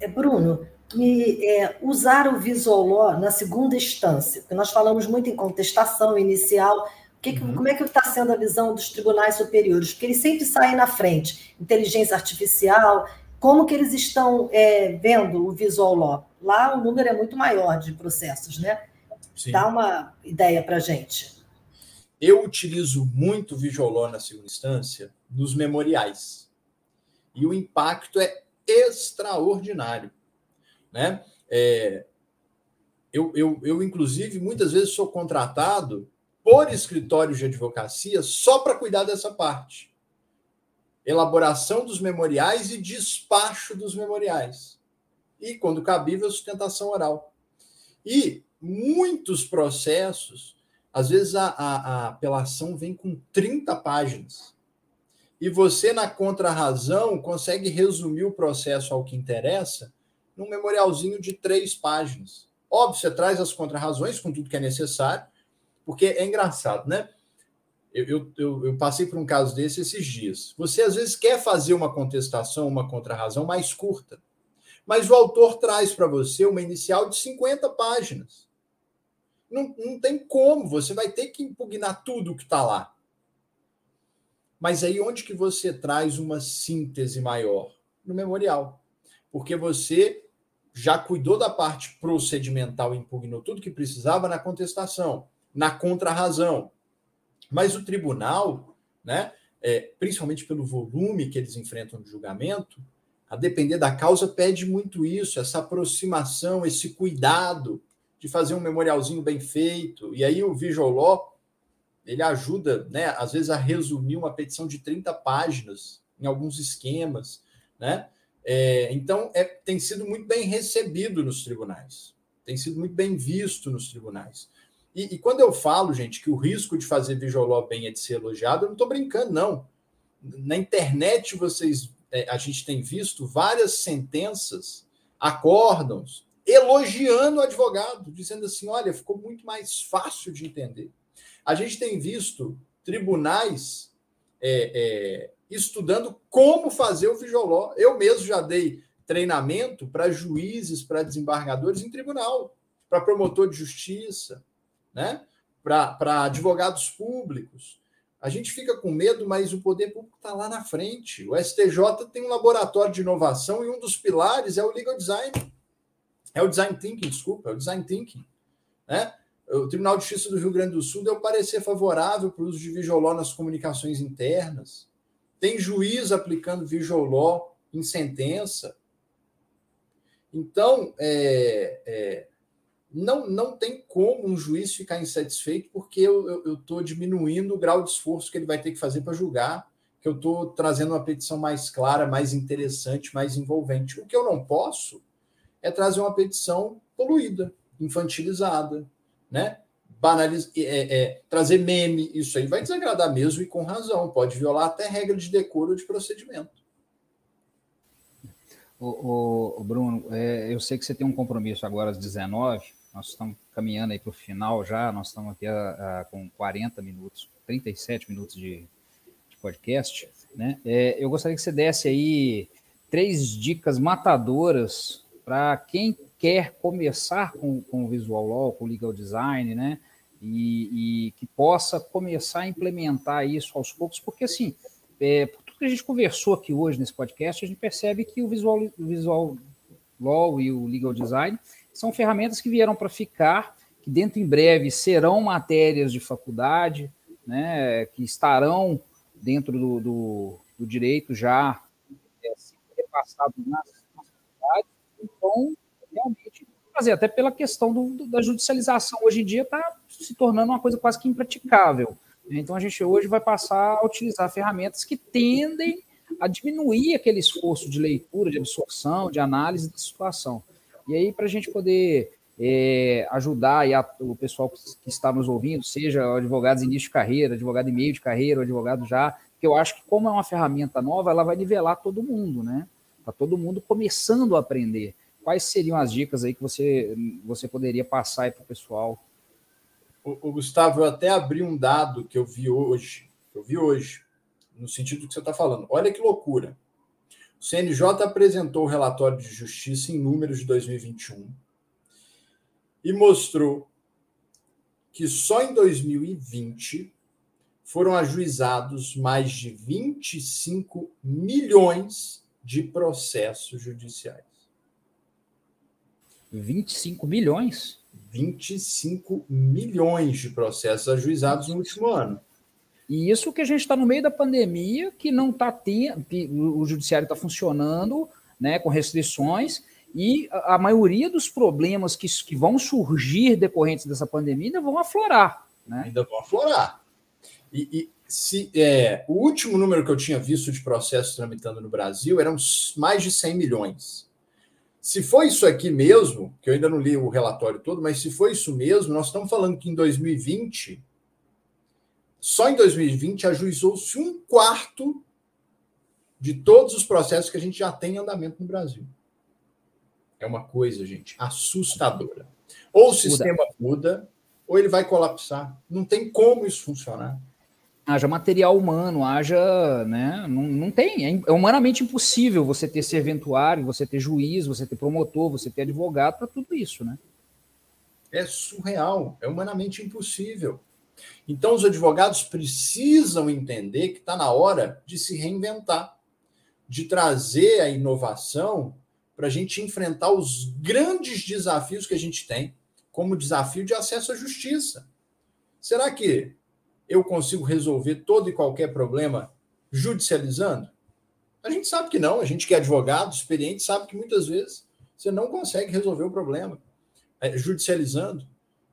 É, Bruno, e é, usar o Visualó na segunda instância, porque nós falamos muito em contestação inicial, que, uhum. Como é que está sendo a visão dos tribunais superiores? Porque eles sempre saem na frente. Inteligência artificial, como que eles estão é, vendo o visual law? Lá o número é muito maior de processos, né? Sim. Dá uma ideia para a gente. Eu utilizo muito o visual law na segunda instância nos memoriais. E o impacto é extraordinário. Né? É, eu, eu, eu, inclusive, muitas vezes sou contratado por escritórios de advocacia só para cuidar dessa parte. Elaboração dos memoriais e despacho dos memoriais. E, quando cabível, sustentação oral. E muitos processos, às vezes a, a, a apelação vem com 30 páginas. E você, na contrarrazão, consegue resumir o processo ao que interessa num memorialzinho de três páginas. Óbvio, você traz as contrarrazões com tudo que é necessário, porque é engraçado, né? Eu, eu, eu, passei por um caso desse esses dias. Você às vezes quer fazer uma contestação, uma contrarrazão mais curta, mas o autor traz para você uma inicial de 50 páginas. Não, não tem como, você vai ter que impugnar tudo que está lá. Mas aí onde que você traz uma síntese maior? No memorial. Porque você já cuidou da parte procedimental impugnou tudo que precisava na contestação, na contrarrazão. Mas o tribunal, né, é, principalmente pelo volume que eles enfrentam no julgamento, a depender da causa, pede muito isso, essa aproximação, esse cuidado de fazer um memorialzinho bem feito. E aí o Law ele ajuda, né, às vezes, a resumir uma petição de 30 páginas em alguns esquemas, né? É, então, é, tem sido muito bem recebido nos tribunais, tem sido muito bem visto nos tribunais. E, e quando eu falo, gente, que o risco de fazer law bem é de ser elogiado, eu não estou brincando, não. Na internet, vocês, é, a gente tem visto várias sentenças, acórdãos, elogiando o advogado, dizendo assim: olha, ficou muito mais fácil de entender. A gente tem visto tribunais é, é, estudando como fazer o visual Eu mesmo já dei treinamento para juízes, para desembargadores em tribunal, para promotor de justiça, né? para advogados públicos. A gente fica com medo, mas o poder público está lá na frente. O STJ tem um laboratório de inovação e um dos pilares é o legal design. É o design thinking, desculpa, é o design thinking. Né? o Tribunal de Justiça do Rio Grande do Sul deu parecer favorável para o uso de Visual nas comunicações internas. Tem juiz aplicando Visual em sentença. Então, é, é, não, não tem como um juiz ficar insatisfeito porque eu estou diminuindo o grau de esforço que ele vai ter que fazer para julgar, que eu estou trazendo uma petição mais clara, mais interessante, mais envolvente. O que eu não posso é trazer uma petição poluída, infantilizada, né? Banaliz... É, é, trazer meme, isso aí vai desagradar mesmo e com razão, pode violar até regra de decoro de procedimento. O Bruno, é, eu sei que você tem um compromisso agora às 19, nós estamos caminhando aí para o final já, nós estamos aqui a, a, com 40 minutos, 37 minutos de, de podcast, né? É, eu gostaria que você desse aí três dicas matadoras para quem quer começar com, com o Visual Law, com Legal Design, né? E, e, que possa começar a implementar isso aos poucos, porque assim, é, por tudo que a gente conversou aqui hoje nesse podcast, a gente percebe que o Visual, o Visual Law e o Legal Design são ferramentas que vieram para ficar, que dentro em breve serão matérias de faculdade, né, que estarão dentro do, do, do direito já é, repassado nas, nas faculdades. Então, realmente fazer, até pela questão do, do, da judicialização. Hoje em dia está se tornando uma coisa quase que impraticável. Então a gente hoje vai passar a utilizar ferramentas que tendem a diminuir aquele esforço de leitura, de absorção, de análise da situação. E aí, para a gente poder é, ajudar a, o pessoal que está nos ouvindo, seja advogados início de carreira, advogado em meio de carreira, advogado já, que eu acho que como é uma ferramenta nova, ela vai nivelar todo mundo, né? Está todo mundo começando a aprender quais seriam as dicas aí que você, você poderia passar para o pessoal? O, Gustavo, eu até abri um dado que eu vi hoje, eu vi hoje, no sentido do que você está falando. Olha que loucura. O CNJ apresentou o relatório de justiça em números de 2021 e mostrou que só em 2020 foram ajuizados mais de 25 milhões de processos judiciais. 25 milhões? 25 milhões de processos ajuizados no último ano. E isso que a gente está no meio da pandemia, que não está tendo, o judiciário está funcionando, né, com restrições, e a, a, maioria dos problemas que, que vão surgir decorrentes dessa pandemia ainda vão aflorar. Né? Ainda vão aflorar. E, e se é, o último número que eu tinha visto de processos tramitando no Brasil eram mais de 100 milhões. Se foi isso aqui mesmo, que eu ainda não li o relatório todo, mas se foi isso mesmo, nós estamos falando que em 2020, só em 2020, ajuizou-se um quarto de todos os processos que a gente já tem em andamento no Brasil. É uma coisa, gente, assustadora. Ou o sistema muda, ou ele vai colapsar. Não tem como isso funcionar. haja material humano, haja, né, não, não tem, é, é humanamente impossível você ter serventuário, você ter juiz, você ter promotor, você ter advogado para tudo isso, né? É surreal, é humanamente impossível. Então os advogados precisam entender que está na hora de se reinventar, de trazer a inovação para a gente enfrentar os grandes desafios que a gente tem, como o desafio de acesso à justiça. Será que eu consigo resolver todo e qualquer problema judicializando? A gente sabe que não, a gente que é advogado, experiente, sabe que muitas vezes você não consegue resolver o problema é, judicializando.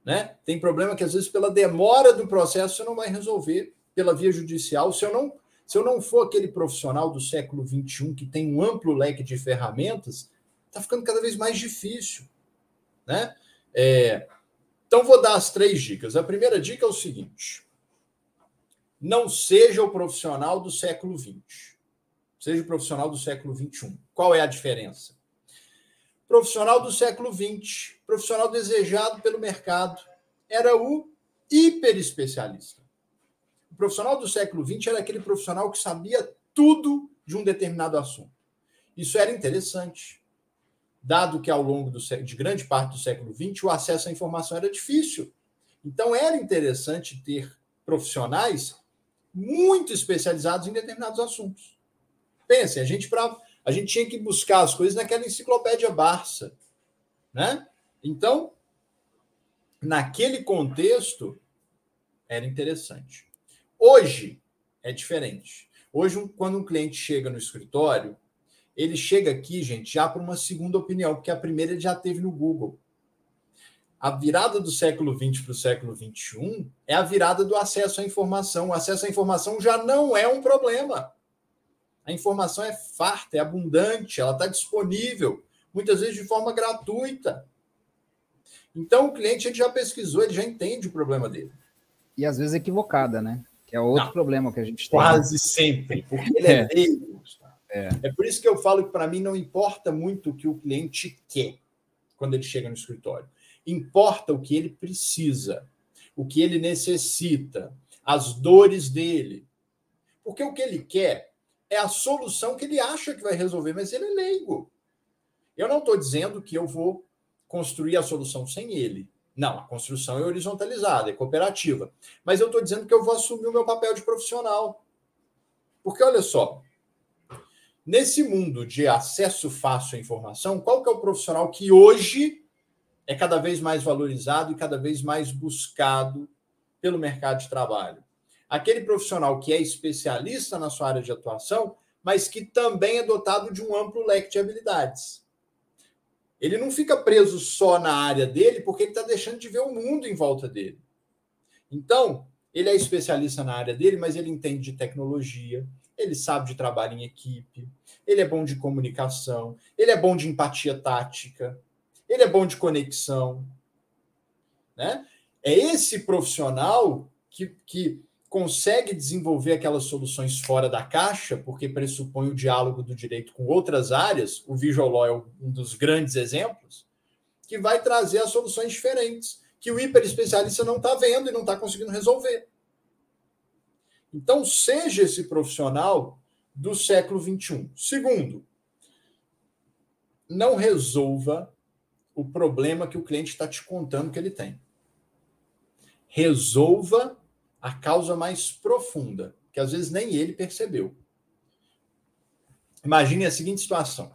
Né? Tem problema que, às vezes, pela demora do processo, você não vai resolver pela via judicial. Se eu não, se eu não for aquele profissional do século XXI que tem um amplo leque de ferramentas, está ficando cada vez mais difícil. Né? É, então, vou dar as três dicas. A primeira dica é o seguinte: não seja o profissional do século XX. Seja o profissional do século XXI. Qual é a diferença? Profissional do século XX, profissional desejado pelo mercado, era o hiperespecialista. O profissional do século XX era aquele profissional que sabia tudo de um determinado assunto. Isso era interessante, dado que ao longo do, de grande parte do século XX o acesso à informação era difícil. Então era interessante ter profissionais muito especializados em determinados assuntos. Pense, a gente a gente tinha que buscar as coisas naquela enciclopédia Barça, né? Então, naquele contexto era interessante. Hoje é diferente. Hoje, quando um cliente chega no escritório, ele chega aqui, gente, já para uma segunda opinião, porque a primeira ele já teve no Google a virada do século XX para o século XXI é a virada do acesso à informação. O acesso à informação já não é um problema. A informação é farta, é abundante, ela está disponível, muitas vezes de forma gratuita. Então o cliente ele já pesquisou, ele já entende o problema dele. E às vezes equivocada, né? Que é outro não, problema que a gente tem. Quase sempre, porque ele é, é leigo. É. é por isso que eu falo que para mim não importa muito o que o cliente quer quando ele chega no escritório Importa o que ele precisa, o que ele necessita, as dores dele. Porque o que ele quer é a solução que ele acha que vai resolver, mas ele é leigo. Eu não estou dizendo que eu vou construir a solução sem ele. Não, a construção é horizontalizada, é cooperativa. Mas eu estou dizendo que eu vou assumir o meu papel de profissional. Porque olha só, nesse mundo de acesso fácil à informação, qual que é o profissional que hoje é cada vez mais valorizado e cada vez mais buscado pelo mercado de trabalho. Aquele profissional que é especialista na sua área de atuação, mas que também é dotado de um amplo leque de habilidades. Ele não fica preso só na área dele, porque ele está deixando de ver o mundo em volta dele. Então, ele é especialista na área dele, mas ele entende de tecnologia, ele sabe de trabalho em equipe, ele é bom de comunicação, ele é bom de empatia tática, ele é bom de conexão. Né? É esse profissional que, que consegue desenvolver aquelas soluções fora da caixa, porque pressupõe o diálogo do direito com outras áreas, o Visual Law é um dos grandes exemplos, que vai trazer as soluções diferentes, que o hiperespecialista não está vendo e não está conseguindo resolver. Então, seja esse profissional do século XXI. Segundo, não resolva o problema que o cliente está te contando que ele tem. Resolva a causa mais profunda, que às vezes nem ele percebeu. Imagine a seguinte situação.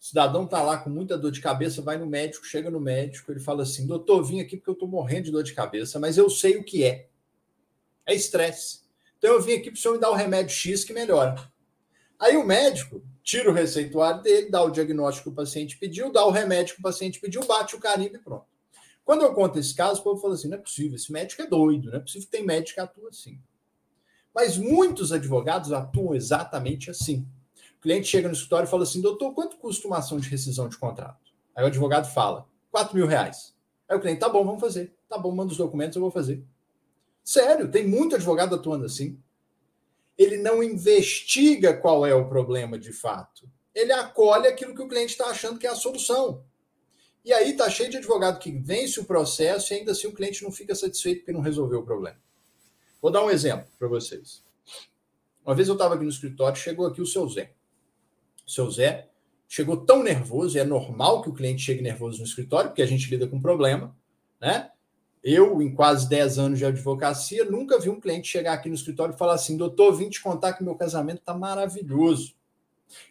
O cidadão está lá com muita dor de cabeça, vai no médico, chega no médico, ele fala assim: doutor, vim aqui porque eu estou morrendo de dor de cabeça, mas eu sei o que é. É estresse. Então eu vim aqui para o senhor me dar o remédio X que melhora. Aí o médico tira o receituário dele, dá o diagnóstico que o paciente pediu, dá o remédio que o paciente pediu, bate o carimbo e pronto. Quando eu conto esse caso, o povo fala assim: não é possível, esse médico é doido, não é possível que tem médico que atua assim. Mas muitos advogados atuam exatamente assim. O cliente chega no escritório e fala assim: doutor, quanto custa uma ação de rescisão de contrato? Aí o advogado fala: 4 mil reais. Aí o cliente, tá bom, vamos fazer. Tá bom, manda os documentos, eu vou fazer. Sério, tem muito advogado atuando assim ele não investiga qual é o problema de fato. Ele acolhe aquilo que o cliente está achando que é a solução. E aí está cheio de advogado que vence o processo e ainda assim o cliente não fica satisfeito porque não resolveu o problema. Vou dar um exemplo para vocês. Uma vez eu estava aqui no escritório, chegou aqui o seu Zé. O seu Zé chegou tão nervoso, e é normal que o cliente chegue nervoso no escritório, porque a gente lida com problema, né? Eu, em quase 10 anos de advocacia, nunca vi um cliente chegar aqui no escritório e falar assim: doutor, vim te contar que meu casamento está maravilhoso.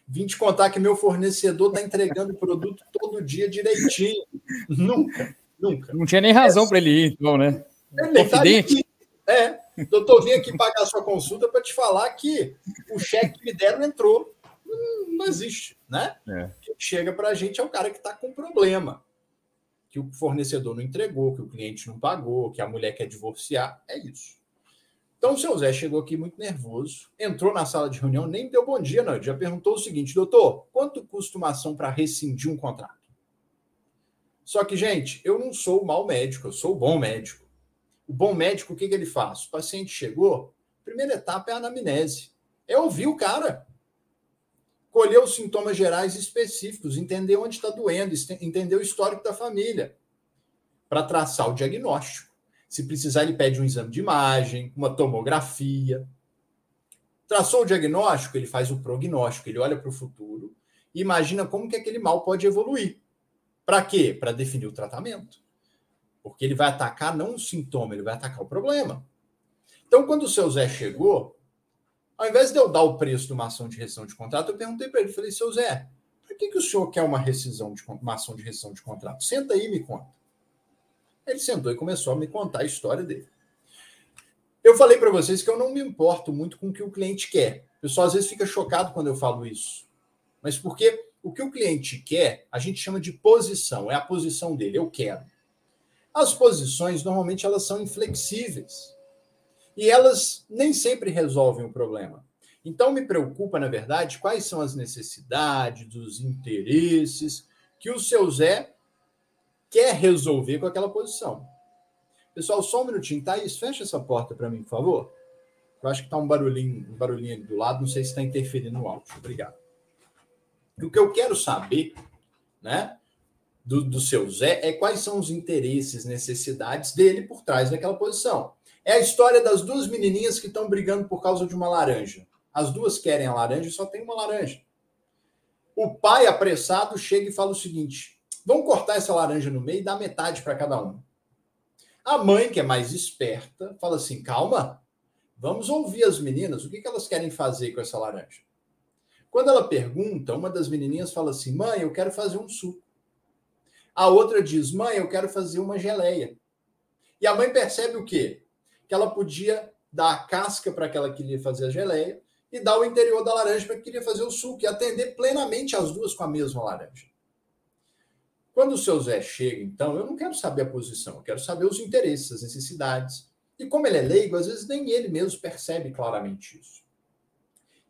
Vim te contar que meu fornecedor está entregando o produto todo dia direitinho. nunca, nunca. Não tinha nem razão é, para ele ir, então, né? Ele Confidente. Tá é, doutor, vim aqui pagar sua consulta para te falar que o cheque que me deram entrou. Não, não existe, né? É. Quem chega para a gente é o cara que está com problema que o fornecedor não entregou, que o cliente não pagou, que a mulher quer divorciar. É isso. Então o seu Zé chegou aqui muito nervoso, entrou na sala de reunião, nem deu bom dia, não. Ele já perguntou o seguinte: doutor, quanto custa uma ação para rescindir um contrato? Só que, gente, eu não sou o mau médico, eu sou o bom médico. O bom médico, o que, que ele faz? O paciente chegou, primeira etapa é a anamnese. É ouvir o cara colher os sintomas gerais específicos, entender onde está doendo, entender o histórico da família, para traçar o diagnóstico. Se precisar, ele pede um exame de imagem, uma tomografia. Traçou o diagnóstico, ele faz o prognóstico, ele olha para o futuro e imagina como que aquele mal pode evoluir. Para quê? Para definir o tratamento. Porque ele vai atacar não o sintoma, ele vai atacar o problema. Então, quando o seu Zé chegou, ao invés de eu dar o preço de uma ação de rescisão de contrato, eu perguntei para ele, falei, seu Zé, por que, que o senhor quer uma rescisão de uma ação de rescisão de contrato? Senta aí e me conta. Ele sentou e começou a me contar a história dele. Eu falei para vocês que eu não me importo muito com o que o cliente quer. O pessoal às vezes fica chocado quando eu falo isso. Mas porque o que o cliente quer, a gente chama de posição, é a posição dele, eu quero. As posições, normalmente, elas são inflexíveis e elas nem sempre resolvem o problema. Então, me preocupa, na verdade, quais são as necessidades, os interesses que o seu Zé quer resolver com aquela posição. Pessoal, só um minutinho, Thaís, fecha essa porta para mim, por favor. Eu acho que está um barulhinho, um barulhinho ali do lado, não sei se está interferindo no áudio. Obrigado. O que eu quero saber, né, do, do seu Zé é quais são os interesses, necessidades dele por trás daquela posição. É a história das duas menininhas que estão brigando por causa de uma laranja. As duas querem a laranja e só tem uma laranja. O pai, apressado, chega e fala o seguinte: vamos cortar essa laranja no meio e dar metade para cada um. A mãe, que é mais esperta, fala assim: calma, vamos ouvir as meninas, o que elas querem fazer com essa laranja? Quando ela pergunta, uma das menininhas fala assim: mãe, eu quero fazer um suco. A outra diz: mãe, eu quero fazer uma geleia. E a mãe percebe o quê? que ela podia dar a casca para que ela queria fazer a geleia e dar o interior da laranja para que queria fazer o suco e atender plenamente as duas com a mesma laranja. Quando o seu Zé chega, então, eu não quero saber a posição, eu quero saber os interesses, as necessidades. E como ele é leigo, às vezes nem ele mesmo percebe claramente isso.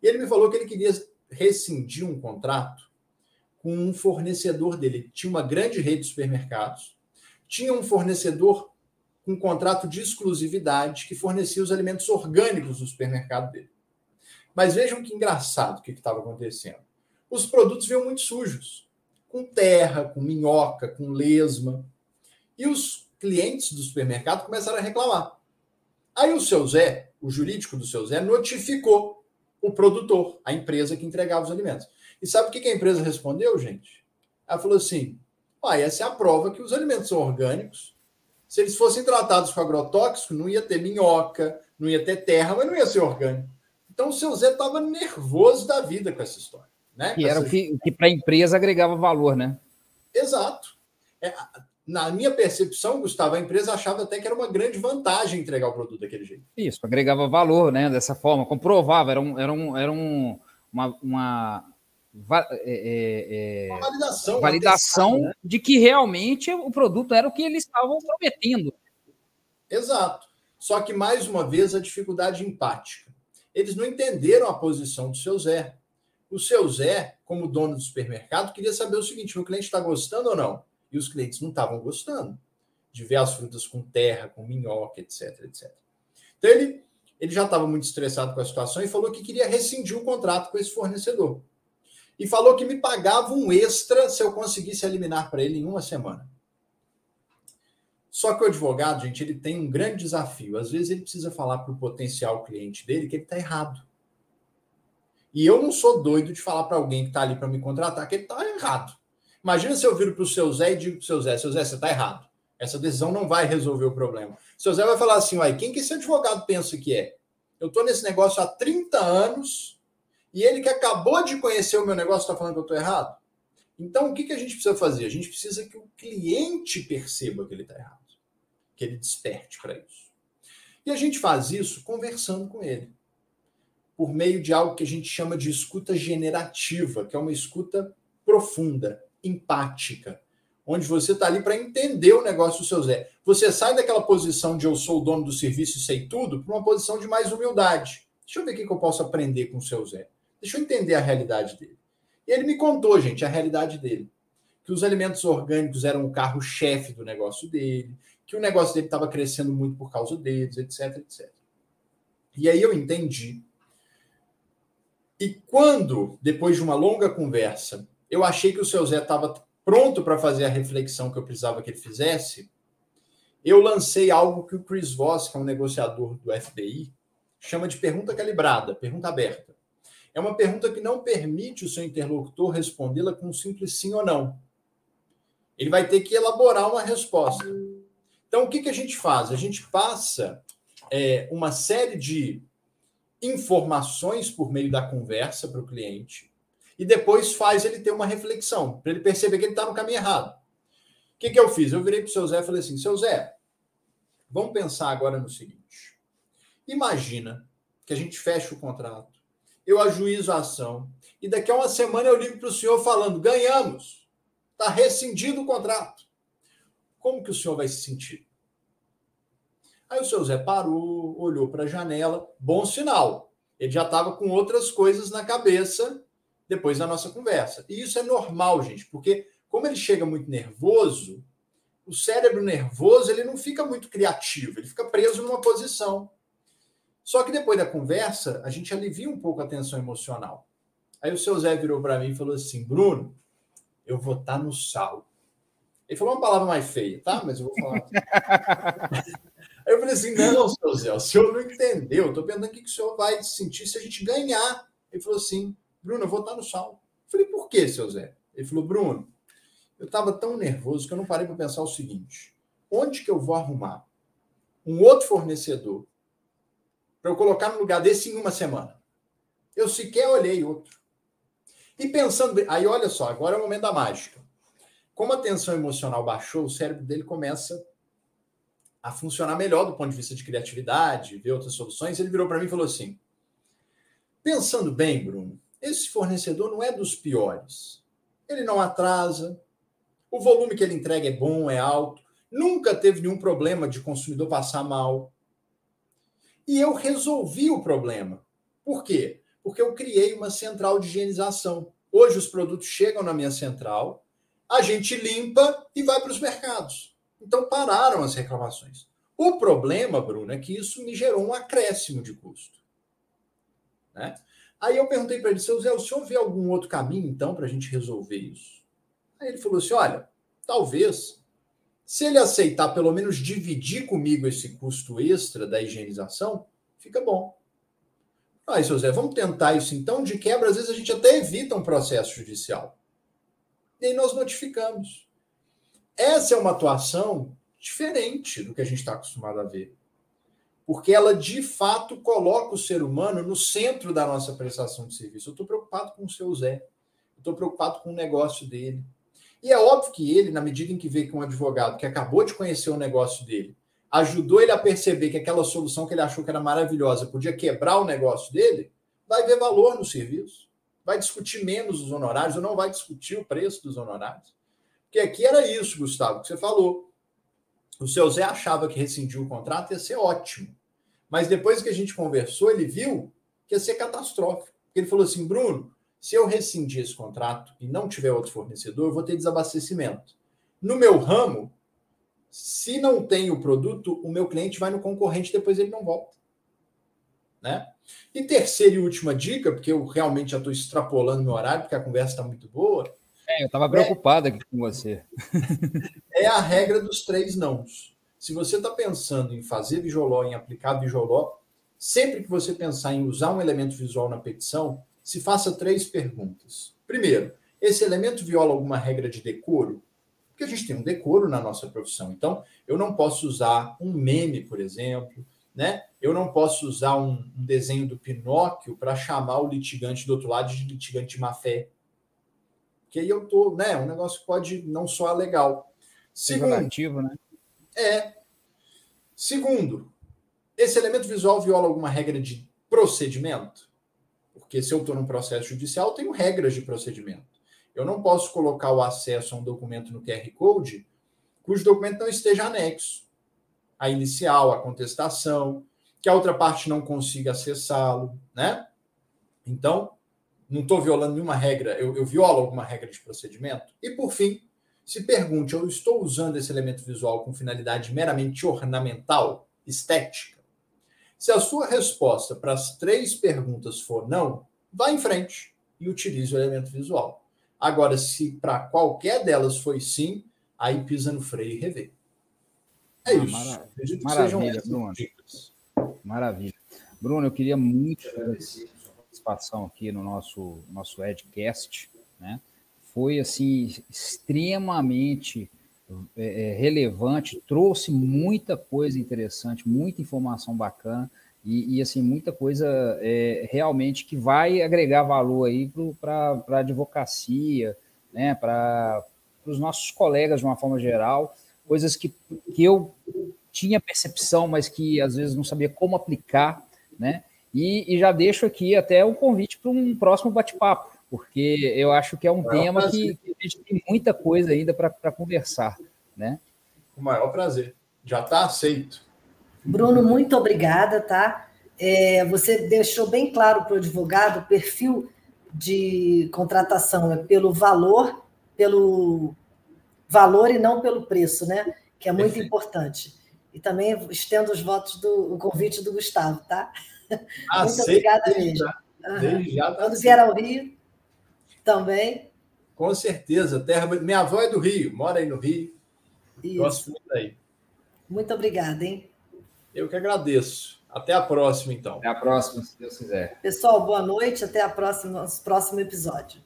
E ele me falou que ele queria rescindir um contrato com um fornecedor dele. Ele tinha uma grande rede de supermercados, tinha um fornecedor com um contrato de exclusividade que fornecia os alimentos orgânicos do supermercado dele. Mas vejam que engraçado o que estava acontecendo. Os produtos vinham muito sujos, com terra, com minhoca, com lesma. E os clientes do supermercado começaram a reclamar. Aí o seu Zé, o jurídico do seu Zé, notificou o produtor, a empresa que entregava os alimentos. E sabe o que a empresa respondeu, gente? Ela falou assim: ah, essa é a prova que os alimentos são orgânicos se eles fossem tratados com agrotóxico, não ia ter minhoca, não ia ter terra, mas não ia ser orgânico. Então o seu Zé estava nervoso da vida com essa história. Né? E era o que, que para a empresa agregava valor, né? Exato. É, na minha percepção, Gustavo, a empresa achava até que era uma grande vantagem entregar o produto daquele jeito. Isso, agregava valor, né? Dessa forma, comprovava, era, um, era, um, era um, uma, uma, é, é, é validação, validação né? de que realmente o produto era o que eles estavam prometendo. Exato. Só que, mais uma vez, a dificuldade empática. Eles não entenderam a posição do seu Zé. O seu Zé, como dono do supermercado, queria saber o seguinte: o cliente está gostando ou não? E os clientes não estavam gostando de ver as frutas com terra, com minhoca, etc, etc. Então ele, ele já estava muito estressado com a situação e falou que queria rescindir o contrato com esse fornecedor e falou que me pagava um extra se eu conseguisse eliminar para ele em uma semana. Só que o advogado, gente, ele tem um grande desafio. Às vezes ele precisa falar para o potencial cliente dele que ele está errado. E eu não sou doido de falar para alguém que está ali para me contratar que ele está errado. Imagina se eu viro para o seu Zé e digo para o seu Zé, seu Zé, você está errado. Essa decisão não vai resolver o problema. Seu Zé vai falar assim, uai, quem que esse advogado pensa que é? Eu estou nesse negócio há 30 anos e ele que acabou de conhecer o meu negócio está falando que eu estou errado? Então, o que, que a gente precisa fazer? A gente precisa que o cliente perceba que ele está errado que ele desperte para isso. E a gente faz isso conversando com ele, por meio de algo que a gente chama de escuta generativa, que é uma escuta profunda, empática, onde você está ali para entender o negócio do seu Zé. Você sai daquela posição de eu sou o dono do serviço e sei tudo para uma posição de mais humildade. Deixa eu ver o que eu posso aprender com o seu Zé. Deixa eu entender a realidade dele. E ele me contou, gente, a realidade dele. Que os alimentos orgânicos eram o carro-chefe do negócio dele, que o negócio dele estava crescendo muito por causa deles, etc, etc. E aí eu entendi. E quando, depois de uma longa conversa, eu achei que o seu Zé estava pronto para fazer a reflexão que eu precisava que ele fizesse, eu lancei algo que o Chris Voss, que é um negociador do FBI, chama de pergunta calibrada, pergunta aberta. É uma pergunta que não permite o seu interlocutor respondê-la com um simples sim ou não. Ele vai ter que elaborar uma resposta. Então, o que, que a gente faz? A gente passa é, uma série de informações por meio da conversa para o cliente e depois faz ele ter uma reflexão, para ele perceber que ele está no caminho errado. O que, que eu fiz? Eu virei para o seu Zé e falei assim: seu Zé, vamos pensar agora no seguinte. Imagina que a gente fecha o contrato, eu ajuizo a ação, e daqui a uma semana eu ligo para o senhor falando: ganhamos, está rescindido o contrato como que o senhor vai se sentir? Aí o seu Zé parou, olhou para a janela, bom sinal. Ele já estava com outras coisas na cabeça depois da nossa conversa. E isso é normal, gente, porque como ele chega muito nervoso, o cérebro nervoso ele não fica muito criativo, ele fica preso numa posição. Só que depois da conversa, a gente alivia um pouco a tensão emocional. Aí o seu Zé virou para mim e falou assim: Bruno, eu vou estar tá no sal. Ele falou uma palavra mais feia, tá? Mas eu vou falar. <laughs> Aí eu falei assim: não, seu Zé, o senhor não entendeu. Estou perguntando o que o senhor vai sentir se a gente ganhar. Ele falou assim: Bruno, eu vou estar no sal. Eu falei: por quê, seu Zé? Ele falou: Bruno, eu estava tão nervoso que eu não parei para pensar o seguinte: onde que eu vou arrumar um outro fornecedor para eu colocar no lugar desse em uma semana? Eu sequer olhei outro. E pensando, aí olha só, agora é o momento da mágica. Como a tensão emocional baixou, o cérebro dele começa a funcionar melhor do ponto de vista de criatividade, ver outras soluções. Ele virou para mim e falou assim: Pensando bem, Bruno, esse fornecedor não é dos piores. Ele não atrasa, o volume que ele entrega é bom, é alto, nunca teve nenhum problema de consumidor passar mal. E eu resolvi o problema. Por quê? Porque eu criei uma central de higienização. Hoje os produtos chegam na minha central, a gente limpa e vai para os mercados. Então pararam as reclamações. O problema, Bruno, é que isso me gerou um acréscimo de custo. Né? Aí eu perguntei para ele, seu Zé, o senhor vê algum outro caminho, então, para a gente resolver isso? Aí ele falou assim: olha, talvez, se ele aceitar pelo menos dividir comigo esse custo extra da higienização, fica bom. Aí, seu Zé, vamos tentar isso então. De quebra, às vezes a gente até evita um processo judicial e aí nós notificamos. Essa é uma atuação diferente do que a gente está acostumado a ver. Porque ela, de fato, coloca o ser humano no centro da nossa prestação de serviço. Eu estou preocupado com o seu Zé. estou preocupado com o negócio dele. E é óbvio que ele, na medida em que vê que um advogado que acabou de conhecer o negócio dele ajudou ele a perceber que aquela solução que ele achou que era maravilhosa podia quebrar o negócio dele, vai ver valor no serviço vai discutir menos os honorários ou não vai discutir o preço dos honorários. Porque aqui era isso, Gustavo, que você falou. O seu Zé achava que rescindir o contrato ia ser ótimo. Mas depois que a gente conversou, ele viu que ia ser catastrófico. Ele falou assim: Bruno, se eu rescindir esse contrato e não tiver outro fornecedor, eu vou ter desabastecimento. No meu ramo, se não tem o produto, o meu cliente vai no concorrente depois ele não volta. Né? E terceira e última dica, porque eu realmente já estou extrapolando meu horário, porque a conversa está muito boa. É, eu estava preocupado é, aqui com você. <laughs> É a regra dos três nãos. se você está pensando em fazer Visualó, em aplicar Visualó, sempre que você pensar em usar um elemento visual na petição, se faça três perguntas. Primeiro, esse elemento viola alguma regra de decoro? Porque a gente tem um decoro na nossa profissão. Então, eu não posso usar um meme, por exemplo, né? Eu não posso usar um, um desenho do Pinóquio para chamar o litigante do outro lado de litigante de má fé. Que aí eu tô, né? Um negócio que pode não soar legal. Segundo, né? É. Segundo, esse elemento visual viola alguma regra de procedimento? Porque se eu estou num processo judicial, eu tenho regras de procedimento. Eu não posso colocar o acesso a um documento no QR Code cujo documento não esteja anexo. A inicial, a contestação, que a outra parte não consiga acessá-lo, né? Então, não estou violando nenhuma regra, eu, eu violo alguma regra de procedimento. E, por fim, se pergunte: eu estou usando esse elemento visual com finalidade meramente ornamental, estética? Se a sua resposta para as três perguntas for não, vá em frente e utilize o elemento visual. Agora, se para qualquer delas foi sim, aí pisa no freio e revê. É ah, isso. Maravilha, maravilha Bruno. Dicas. Maravilha. Bruno, eu queria muito agradecer participação aqui no nosso, nosso Edcast. Né? Foi assim extremamente é, é, relevante, trouxe muita coisa interessante, muita informação bacana e, e assim muita coisa é, realmente que vai agregar valor aí para a advocacia, né, para os nossos colegas de uma forma geral, coisas que, que eu tinha percepção, mas que às vezes não sabia como aplicar, né? E, e já deixo aqui até o convite para um próximo bate-papo, porque eu acho que é um tema que, que, a gente tem muita coisa ainda para conversar, né? Com o maior prazer. Já está aceito. Bruno, muito obrigada, tá? É, você deixou bem claro para o advogado o perfil de contratação é pelo valor, pelo valor e não pelo preço, né? Que é muito Perfeito. importante. E também estendo os votos do o convite do Gustavo, tá? Muito obrigada mesmo. Uhum. Já tá Quando vier ao Rio, também. Com certeza. Terra... Minha avó é do Rio, mora aí no Rio. Isso. Gosto muito aí. Muito obrigada, hein? Eu que agradeço. Até a próxima, então. Até a próxima, se Deus quiser. Pessoal, boa noite. Até a próxima, nosso próximo episódio.